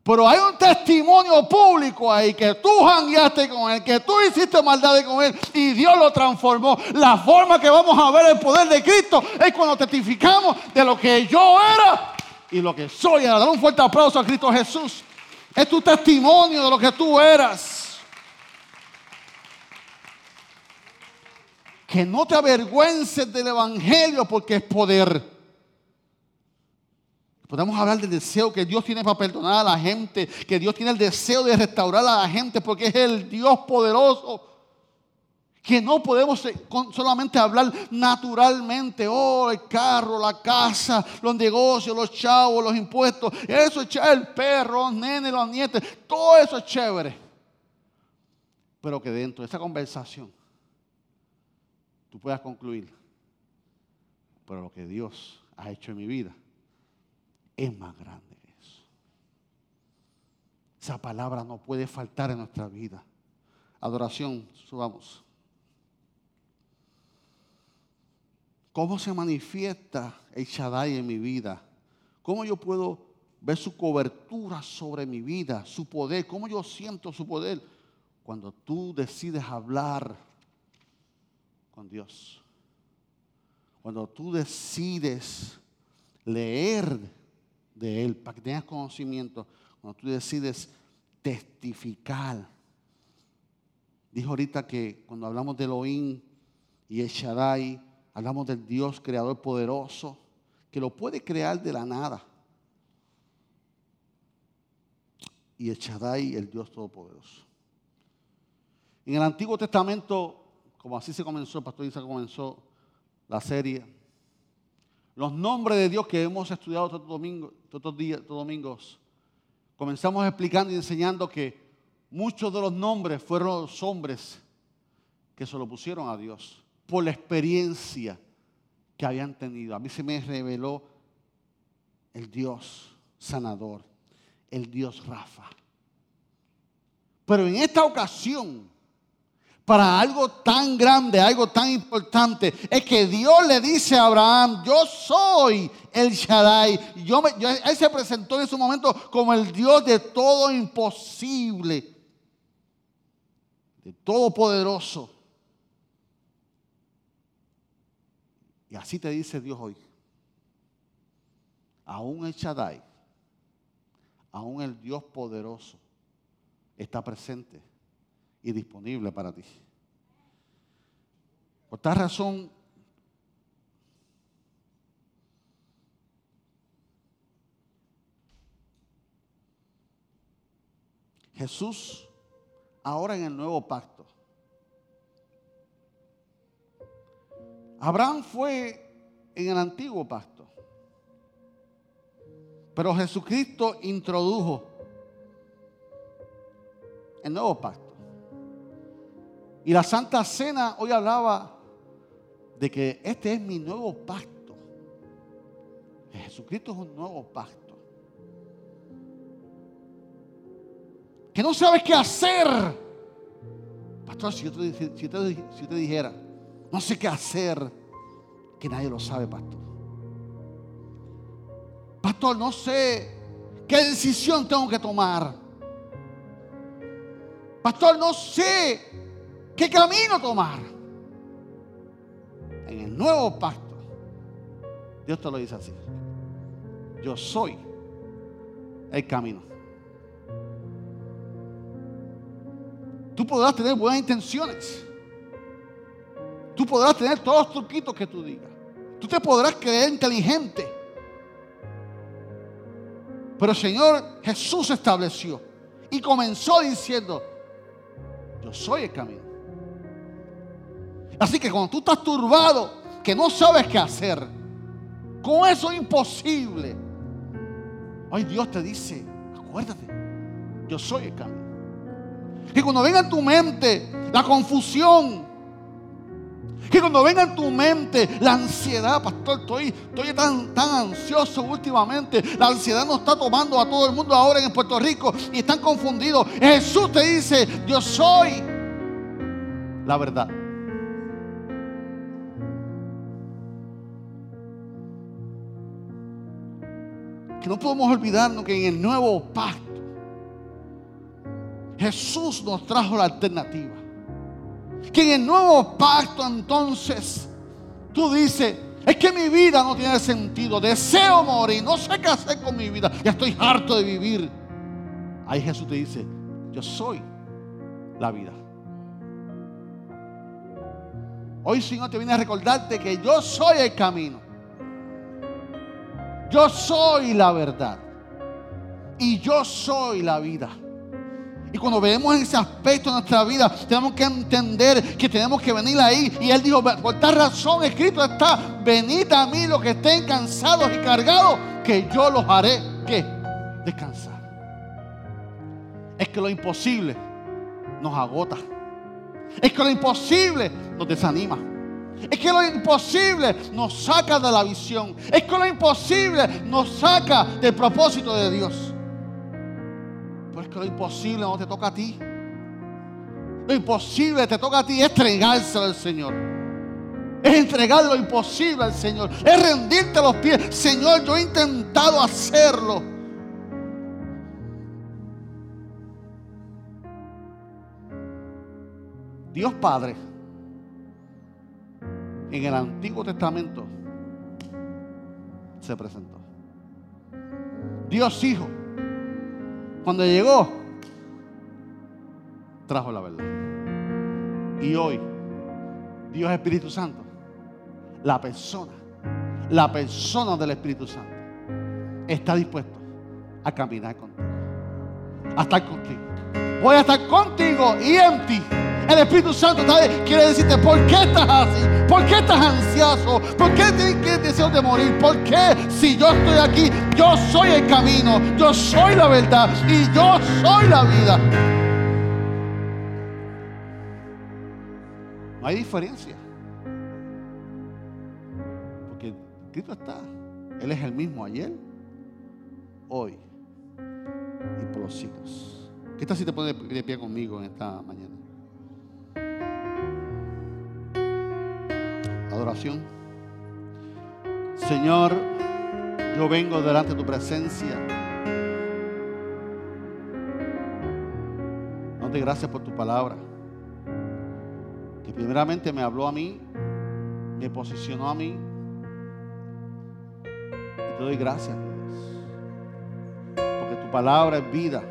Pero hay un testimonio público ahí que tú jangueaste con él, que tú hiciste maldades con él y Dios lo transformó. La forma que vamos a ver el poder de Cristo es cuando testificamos de lo que yo era y lo que soy. Dar un fuerte aplauso a Cristo Jesús. Es tu testimonio de lo que tú eras. Que no te avergüences del Evangelio porque es poder. Podemos hablar del deseo que Dios tiene para perdonar a la gente, que Dios tiene el deseo de restaurar a la gente porque es el Dios poderoso. Que no podemos solamente hablar naturalmente, oh, el carro, la casa, los negocios, los chavos, los impuestos, eso es chévere, el perro, los nenes, los nietos, todo eso es chévere. Pero que dentro de esa conversación tú puedas concluir, pero lo que Dios ha hecho en mi vida es más grande que eso. Esa palabra no puede faltar en nuestra vida. Adoración, subamos. ¿Cómo se manifiesta el Shaddai en mi vida? ¿Cómo yo puedo ver su cobertura sobre mi vida, su poder? ¿Cómo yo siento su poder? cuando tú decides hablar con Dios, cuando tú decides leer de Él, para que tengas conocimiento, cuando tú decides testificar. Dijo ahorita que cuando hablamos de Elohim y el Shaddai, hablamos del Dios creador poderoso, que lo puede crear de la nada. Y el el Dios todopoderoso. En el Antiguo Testamento, como así se comenzó, el pastor Isa comenzó la serie, los nombres de Dios que hemos estudiado todos, domingo, domingos, comenzamos explicando y enseñando que muchos de los nombres fueron los hombres que se lo pusieron a Dios por la experiencia que habían tenido. A mí se me reveló el Dios sanador, el Dios Rafa. Pero en esta ocasión, para algo tan grande, algo tan importante, es que Dios le dice a Abraham, yo soy el Shaddai. Yo él se presentó en ese momento como el Dios de todo imposible, de todo poderoso. Y así te dice Dios hoy. Aún el Shaddai, aún el Dios poderoso está presente y disponible para ti. Por tal razón, Jesús, ahora en el nuevo pacto, Abraham fue en el antiguo pacto, pero Jesucristo introdujo el nuevo pacto. Y la Santa Cena hoy hablaba de que este es mi nuevo pacto. Jesucristo es un nuevo pacto. Que no sabes qué hacer. Pastor, si yo te, dijera, no sé qué hacer, que nadie lo sabe, pastor. Pastor, no sé qué decisión tengo que tomar. Pastor, no sé qué camino tomar. En el nuevo pacto, Dios te lo dice así. Yo soy el camino. Tú podrás tener buenas intenciones. Tú podrás tener todos los truquitos que tú digas. Tú te podrás creer inteligente. Pero el Señor Jesús estableció y comenzó diciendo, yo soy el camino. Así que cuando tú estás turbado, que no sabes qué hacer, con eso es imposible. Hoy Dios te dice, acuérdate, yo soy el camino. Y cuando venga en tu mente la confusión, que cuando venga en tu mente la ansiedad, pastor, estoy, estoy tan, tan ansioso últimamente. La ansiedad nos está tomando a todo el mundo ahora en Puerto Rico y están confundidos. Jesús te dice, yo soy la verdad. Que no podemos olvidarnos que en el nuevo pacto Jesús nos trajo la alternativa. Que en el nuevo pacto entonces tú dices, es que mi vida no tiene sentido, deseo morir, no sé qué hacer con mi vida, ya estoy harto de vivir. Ahí Jesús te dice, yo soy la vida. Hoy Señor te viene a recordarte que yo soy el camino. Yo soy la verdad. Y yo soy la vida. Y cuando vemos ese aspecto de nuestra vida, tenemos que entender que tenemos que venir ahí. Y Él dijo, por tal razón escrito está, venid a mí los que estén cansados y cargados, que yo los haré, ¿qué? Descansar. Es que lo imposible nos agota. Es que lo imposible nos desanima. Es que lo imposible nos saca de la visión. Es que lo imposible nos saca del propósito de Dios. Pero es que lo imposible no te toca a ti. Lo imposible te toca a ti es entregárselo al Señor. Es entregar lo imposible al Señor. Es rendirte los pies. Señor, yo he intentado hacerlo. Dios Padre en el Antiguo Testamento se presentó. Dios Hijo, cuando llegó, trajo la verdad. Y hoy, Dios Espíritu Santo, la persona, la persona del Espíritu Santo, está dispuesto a caminar contigo, a estar contigo. Voy a estar contigo y en ti. El Espíritu Santo quiere decirte por qué estás así, por qué estás ansioso, por qué tienes deseo de morir, por qué si yo estoy aquí, yo soy el camino, yo soy la verdad y yo soy la vida. No hay diferencia. Porque Cristo está. Él es el mismo ayer, hoy y por los siglos. ¿Qué tal si te pones de pie conmigo en esta mañana? Adoración. Señor, yo vengo delante de tu presencia. Date gracias por tu palabra. Que primeramente me habló a mí, me posicionó a mí. Y te doy gracias, Dios. Porque tu palabra es vida.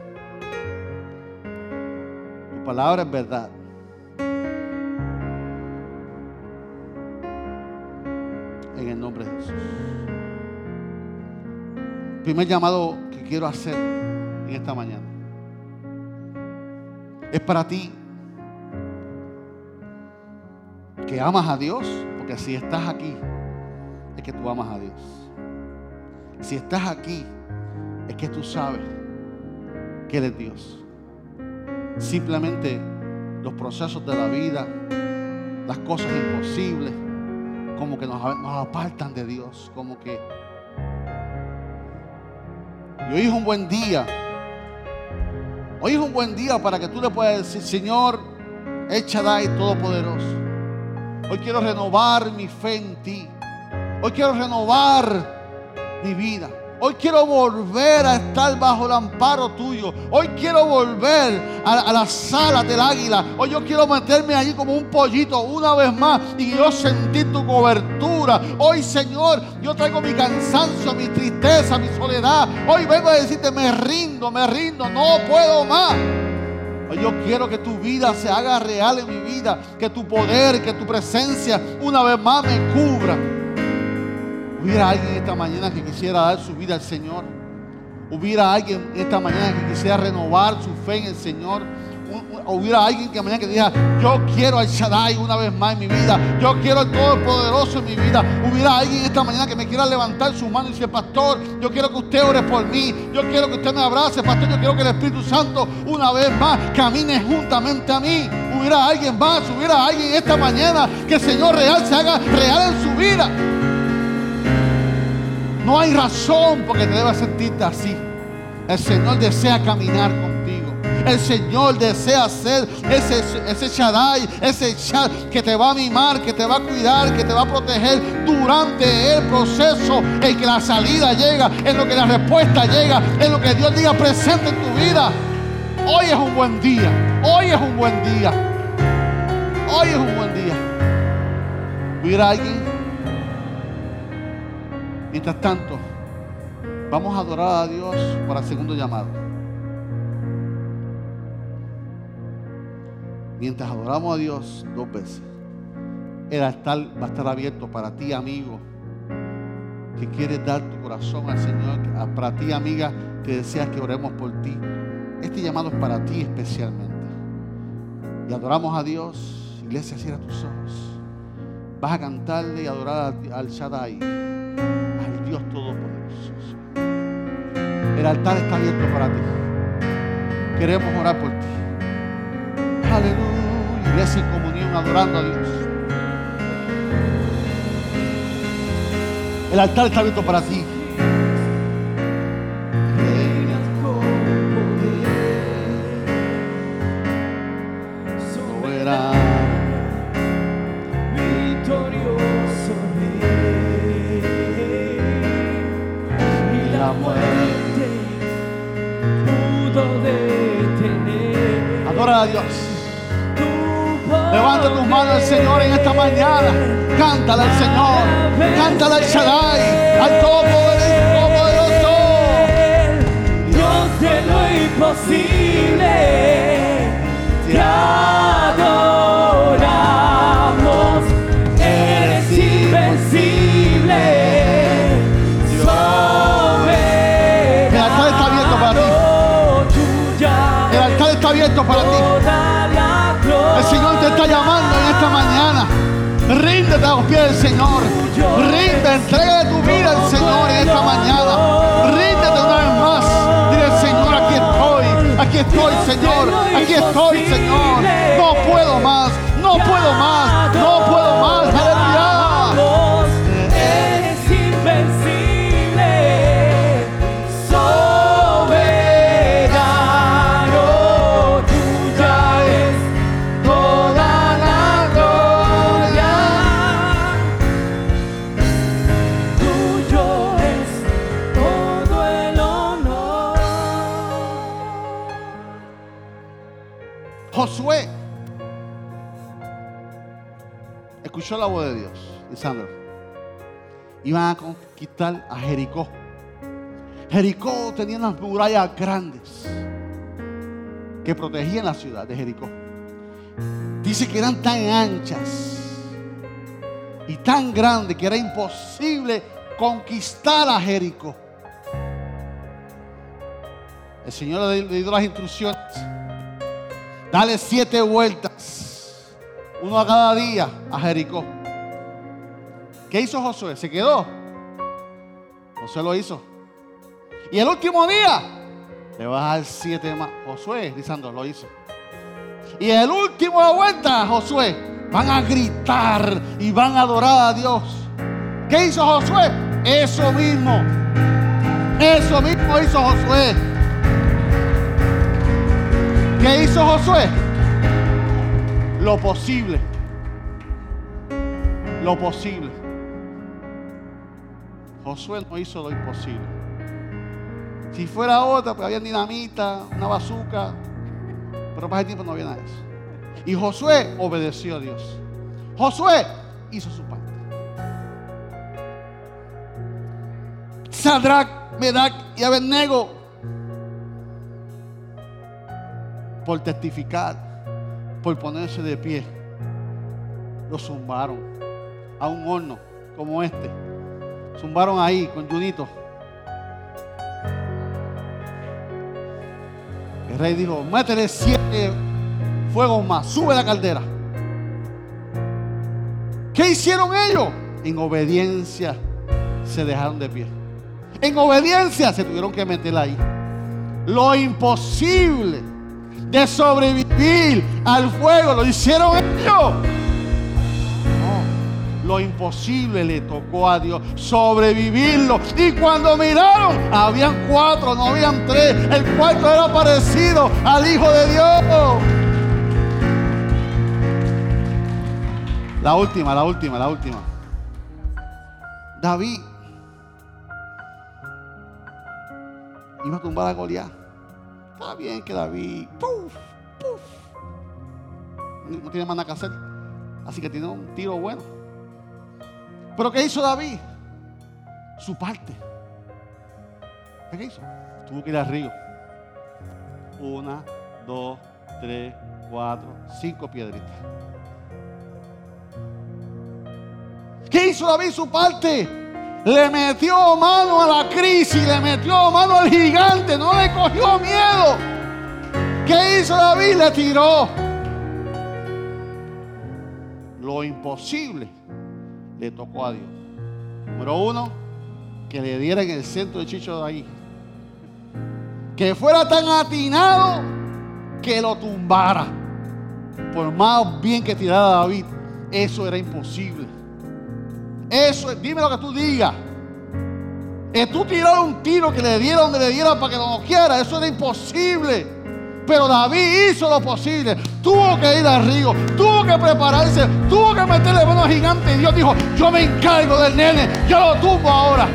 Tu palabra es verdad. En el nombre de Jesús. Primer llamado que quiero hacer en esta mañana es para ti que amas a Dios, porque si estás aquí es que tú amas a Dios. Si estás aquí es que tú sabes que eres Dios. Simplemente los procesos de la vida, las cosas imposibles, como que nos, apartan de Dios, como que... Y hoy es un buen día. Hoy es un buen día para que tú le puedas decir, Señor, echa Shaddai Todopoderoso. Hoy quiero renovar mi fe en ti. Hoy quiero renovar mi vida. Hoy quiero volver a estar bajo el amparo tuyo. Hoy quiero volver a, la sala del águila. Hoy yo quiero meterme allí como un pollito una vez más y yo sentir tu cobertura. Hoy, Señor, yo traigo mi cansancio, mi tristeza, mi soledad. Hoy vengo a decirte, me rindo, me rindo, no puedo más. Hoy yo quiero que tu vida se haga real en mi vida. Que tu poder, que tu presencia una vez más me cubra. Hubiera alguien esta mañana que quisiera dar su vida al Señor. Hubiera alguien esta mañana que quisiera renovar su fe en el Señor. Hubiera alguien que mañana que diga, yo quiero al Shaddai una vez más en mi vida. Yo quiero al Todopoderoso en mi vida. Hubiera alguien esta mañana que me quiera levantar su mano y decir, pastor, yo quiero que usted ore por mí. Yo quiero que usted me abrace, pastor. Yo quiero que el Espíritu Santo una vez más camine juntamente a mí. Hubiera alguien más, hubiera alguien esta mañana que el Señor real se haga real en su vida. No hay razón porque te debas sentirte así. El Señor desea caminar contigo. El Señor desea ser ese, ese ese que te va a mimar, que te va a cuidar, que te va a proteger durante el proceso en que la salida llega, en lo que la respuesta llega, en lo que Dios diga presente en tu vida. Hoy es un buen día. Hoy es un buen día. Hoy es un buen día. Hubiera alguien Mientras tanto, vamos a adorar a Dios para el segundo llamado. Mientras adoramos a Dios dos veces, el altar va a estar abierto para ti, amigo, que quieres dar tu corazón al Señor, para ti, amiga, que deseas que oremos por ti. Este llamado es para ti especialmente. Y adoramos a Dios, iglesia, cierra tus ojos. Vas a cantarle y adorar al Shaddai. Dios Todopoderoso. El altar está abierto para ti. Queremos orar por ti. Aleluya. Iglesia en comunión adorando a Dios. El altar está abierto para ti. Adora a Dios. Levanta tus manos al Señor en esta mañana. Cántala al Señor. Cántala al Shaddai. Al todopoderoso. Dios de lo imposible. Dios. El Señor te está llamando en esta mañana. Ríndete a los pies del Señor. Rinde, entrega tu vida al Señor en esta mañana. Ríndete una vez más. Dile, Señor, aquí estoy. Aquí estoy, Señor. Aquí estoy, Señor. No puedo más. No puedo más. No puedo más. Iban a conquistar a Jericó. Jericó tenía unas murallas grandes que protegían la ciudad de Jericó. Dice que eran tan anchas y tan grandes que era imposible conquistar a Jericó. El Señor le dio las instrucciones. Dale siete vueltas, uno a cada día, a Jericó. ¿Qué hizo Josué? ¿Se quedó? Josué lo hizo. Y el último día, le va a dar siete más. Josué, Lisandro, lo hizo. Y el último vuelta, Josué, van a gritar y van a adorar a Dios. ¿Qué hizo Josué? Eso mismo. Eso mismo hizo Josué. ¿Qué hizo Josué? Lo posible. Lo posible. Josué no hizo lo imposible. Si fuera otra, pues había dinamita, una bazuca. Pero para ese tiempo no había nada de eso. Y Josué obedeció a Dios. Josué hizo su parte. Sadrach, Medac y Abednego por testificar, por ponerse de pie, lo zumbaron a un horno como este. Zumbaron ahí con Junito. El rey dijo, métele siete fuegos más, sube la caldera. ¿Qué hicieron ellos? En obediencia se dejaron de pie. En obediencia se tuvieron que meter ahí. Lo imposible de sobrevivir al fuego lo hicieron ellos. Lo imposible le tocó a Dios sobrevivirlo. Y cuando miraron, habían cuatro, no habían tres. El cuarto era parecido al Hijo de Dios. La última, la última, la última. David iba a tumbar a Goliat. Está bien que David puf, puf, no tiene más nada que hacer. Así que tiene un tiro bueno. Pero ¿qué hizo David? Su parte. ¿Qué hizo? Tuvo que ir al río. Una, dos, tres, cuatro, cinco piedritas. ¿Qué hizo David su parte? Le metió mano a la crisis, le metió mano al gigante, no le cogió miedo. ¿Qué hizo David? Le tiró. Lo imposible le tocó a Dios. Número uno, que le diera en el centro del chicho de ahí. Que fuera tan atinado que lo tumbara. Por más bien que tirara David, eso era imposible. Eso, es- dime lo que tú digas. Es tú tirar un tiro que le diera donde le diera para que lo quiera. Eso era imposible. Pero David hizo lo posible. Tuvo que ir al río. Tuvo que prepararse. Tuvo que meterle mano al gigante. Y Dios dijo, yo me encargo del nene. Yo lo tumbo ahora.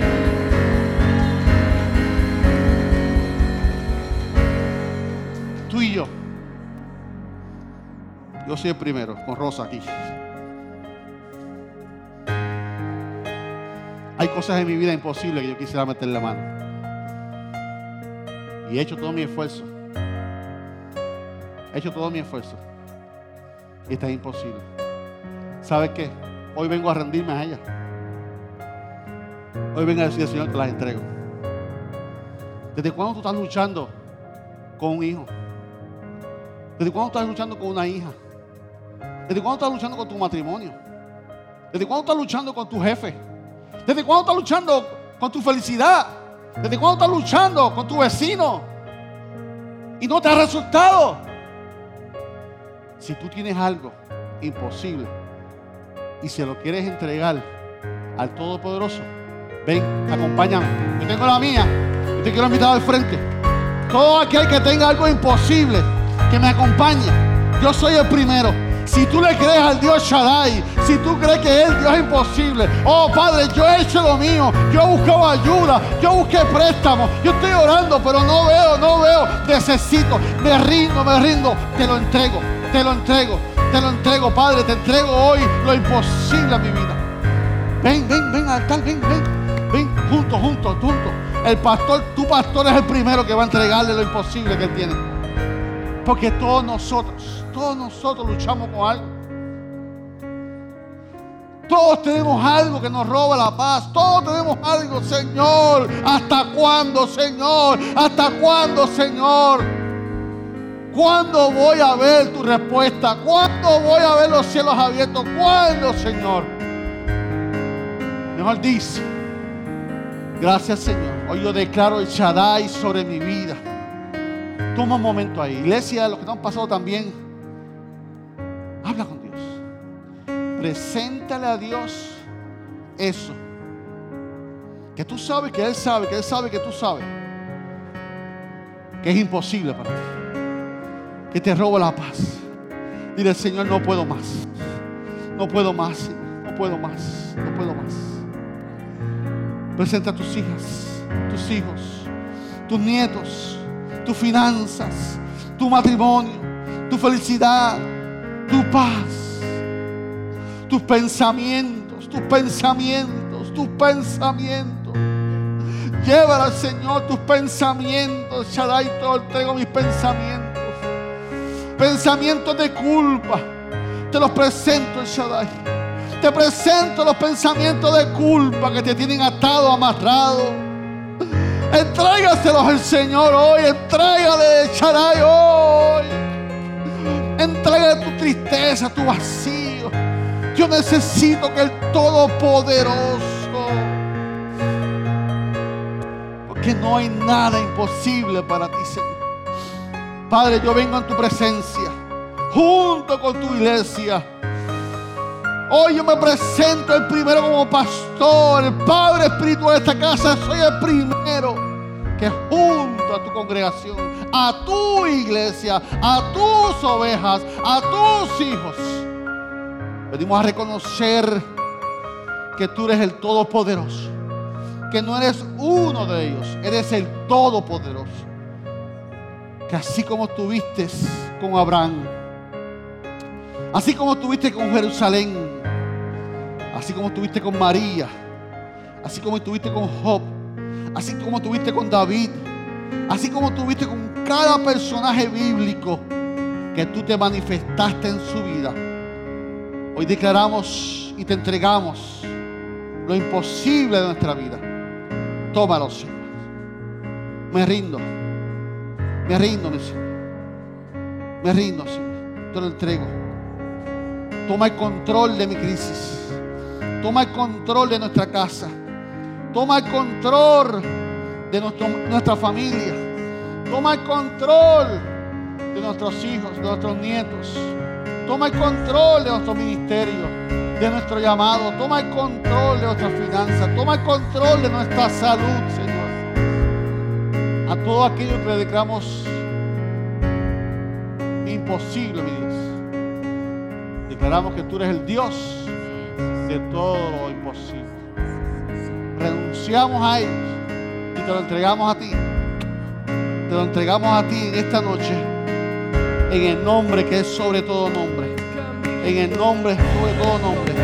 Tú y yo. Yo soy el primero, con Rosa aquí. Hay cosas en mi vida imposibles que yo quisiera meter la mano. Y he hecho todo mi esfuerzo. He hecho todo mi esfuerzo. Y está imposible. ¿Sabes qué? Hoy vengo a rendirme a ella. Hoy vengo a decir al Señor que las entrego. ¿Desde cuándo tú estás luchando con un hijo? ¿Desde cuándo estás luchando con una hija? ¿Desde cuándo estás luchando con tu matrimonio? ¿Desde cuándo estás luchando con tu jefe? ¿Desde cuándo estás luchando con tu felicidad? ¿Desde cuándo estás luchando con tu vecino? Y no te ha resultado. Si tú tienes algo imposible y se lo quieres entregar al Todopoderoso, ven, acompáñame. Yo tengo la mía. Yo te quiero invitar al frente. Todo aquel que tenga algo imposible, que me acompañe. Yo soy el primero. Si tú le crees al Dios Shaddai, si tú crees que el Dios es imposible, oh Padre, yo he hecho lo mío, yo he buscado ayuda, yo busqué préstamo, yo estoy orando, pero no veo, no veo, necesito, me rindo, me rindo, te lo entrego, te lo entrego, te lo entrego, Padre, te entrego hoy lo imposible a mi vida. Ven, ven, ven al altar, ven, ven, ven, juntos, juntos, juntos. El pastor, tu pastor es el primero que va a entregarle lo imposible que él tiene. Porque todos nosotros, todos nosotros luchamos con algo. Todos tenemos algo que nos roba la paz. Todos tenemos algo, Señor. ¿Hasta cuándo, Señor? ¿Hasta cuándo, Señor? ¿Cuándo voy a ver tu respuesta? ¿Cuándo voy a ver los cielos abiertos? ¿Cuándo, Señor? Mejor dice, gracias, Señor. Hoy yo declaro el Shaddai sobre mi vida. Toma un momento ahí. Iglesia, los que no han pasado también, habla con Dios. Preséntale a Dios eso. Que tú sabes, que Él sabe, que Él sabe que tú sabes. Que es imposible para ti. Que te roba la paz. Dile, Señor, no puedo más. No puedo más. No puedo más. No puedo más. Presenta a tus hijas, tus hijos, tus nietos tus finanzas, tu matrimonio, tu felicidad, tu paz, tus pensamientos, tus pensamientos, tus pensamientos. Llévala al Señor tus pensamientos. Shaddai, te entrego mis pensamientos. Pensamientos de culpa. Te los presento, Shaddai. Te presento los pensamientos de culpa que te tienen atado, amarrado. Entrégaselos al Señor hoy. Entrégale, Charay hoy. Entrégale tu tristeza, tu vacío. Yo necesito que el Todopoderoso. Porque no hay nada imposible para ti, Señor. Padre, yo vengo en tu presencia. Junto con tu iglesia. Hoy yo me presento el primero como pastor, el Padre espiritual de esta casa. Soy el primero que junto a tu congregación, a tu iglesia, a tus ovejas, a tus hijos, venimos a reconocer que tú eres el Todopoderoso, que no eres uno de ellos, eres el Todopoderoso. Que así como tuviste con Abraham, así como tuviste con Jerusalén, así como tuviste con María, así como estuviste con Job, así como tuviste con David, así como tuviste con cada personaje bíblico que tú te manifestaste en su vida. Hoy declaramos y te entregamos lo imposible de nuestra vida. Tómalo, Señor. Me rindo. Me rindo, mi Señor. Me rindo, Señor. Te lo entrego. Toma el control de mi crisis. Toma el control de nuestra casa. Toma el control de nuestra familia. Toma el control de nuestros hijos, de nuestros nietos. Toma el control de nuestro ministerio, de nuestro llamado. Toma el control de nuestras finanzas. Toma el control de nuestra salud, Señor. A todo aquello que le declaramos imposible, mi Dios. Declaramos que tú eres el Dios de todo lo imposible renunciamos a ellos y te lo entregamos a ti. Te lo entregamos a ti en esta noche, en el nombre que es sobre todo nombre. En el nombre sobre todo nombre.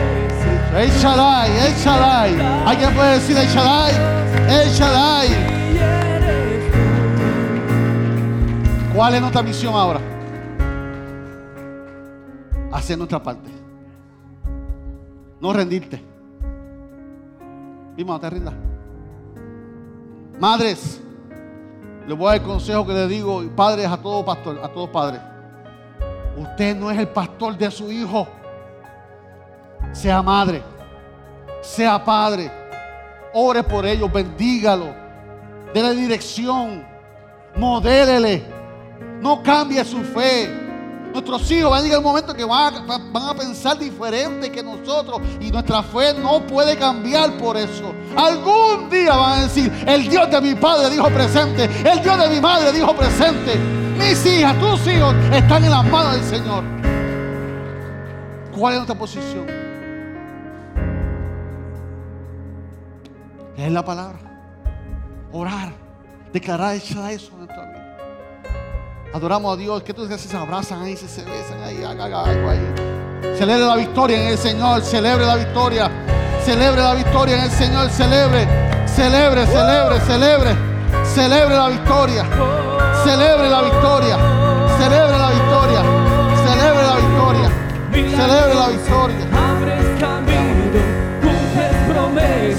El Shaddai, El Shaddai. ¿Alguien puede decir El Shaddai? ¿Cuál es nuestra misión ahora? Hacer nuestra parte. No rendirte. No te rindas. Madres, les voy a dar el consejo que les digo, padres a todos pastor, a todos padres. Usted no es el pastor de su hijo. Sea madre, sea padre. Ore por ellos, bendígalo. Dele dirección. Modélele. No cambie su fe. Nuestros hijos van a llegar un momento que van a, pensar diferente que nosotros y nuestra fe no puede cambiar por eso. Algún día van a decir, el Dios de mi padre dijo presente, el Dios de mi madre dijo presente. Mis hijas, tus hijos están en las manos del Señor. ¿Cuál es nuestra posición? Es la palabra. Orar. Declarar hecha eso en. Adoramos a Dios. Que tú dices, se abrazan ahí, se, se besan ahí, haga algo ahí. Celebre la victoria en el Señor. Celebre la victoria. Celebre la victoria en el Señor. Celebre, celebre, celebre, celebre. Celebre la victoria. Celebre la victoria. Celebre la victoria. Celebre la victoria. Celebre la victoria.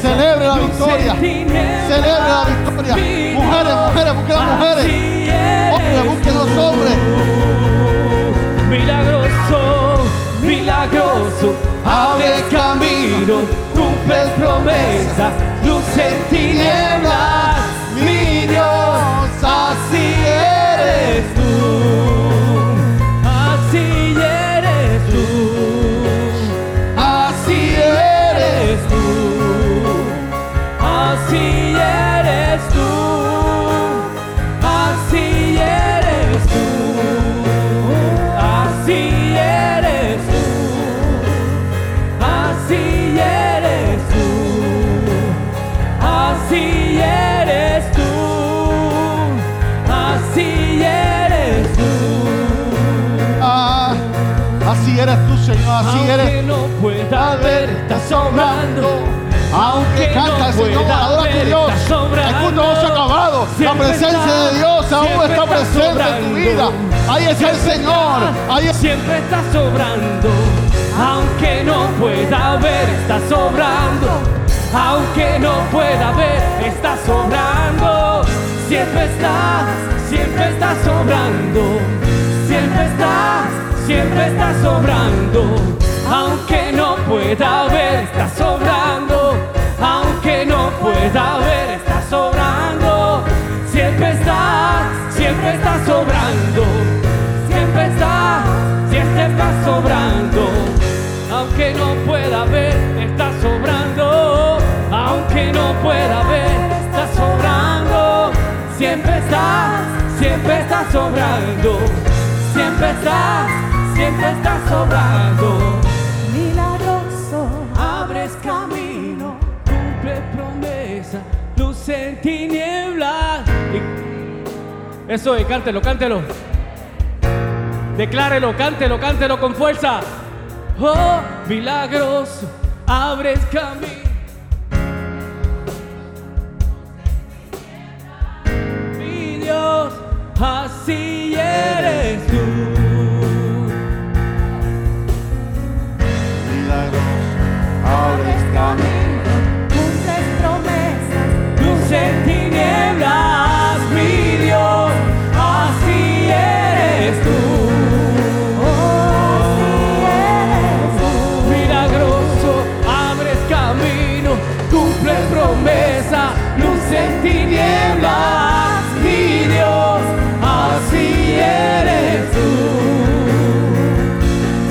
Celebre la victoria. Celebre la victoria. Mujeres, mujeres, busquen las mujeres. Hombres, busquen los hombres. Milagroso, milagroso, abres camino, cumples promesas, luz en tinieblas, Señor. Así Aunque eres. no pueda ver, estás sobrando. Aunque canta el Señor, adora a Dios. El culto no se ha acabado. La presencia está- de Dios aún está está presente en tu vida. Ahí está el Señor. Ahí es- Siempre está sobrando, aunque no pueda ver, está sobrando. Aunque no pueda ver, está sobrando. Siempre estás, pueda ver, está sobrando. Aunque no pueda ver, está sobrando. Siempre estás, siempre está sobrando. Siempre está, siempre está sobrando. Aunque no pueda ver, está sobrando. Aunque no pueda ver, está sobrando. Siempre estás, siempre está sobrando. Siempre estás, siempre está sobrando. Eso es, cántelo, cántelo. Declárelo, cántelo, cántelo con fuerza. Oh, milagroso, abres camino. Mi Dios, así eres tú. abres camino, cumples promesas, Luz en tinieblas, tinieblas, mi Dios, así eres tú.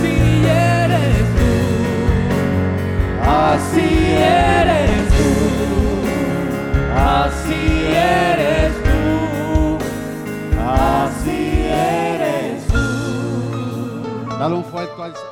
Así eres tú. Así eres tú. Así eres tú. Así eres tú. Dale un fuerte al.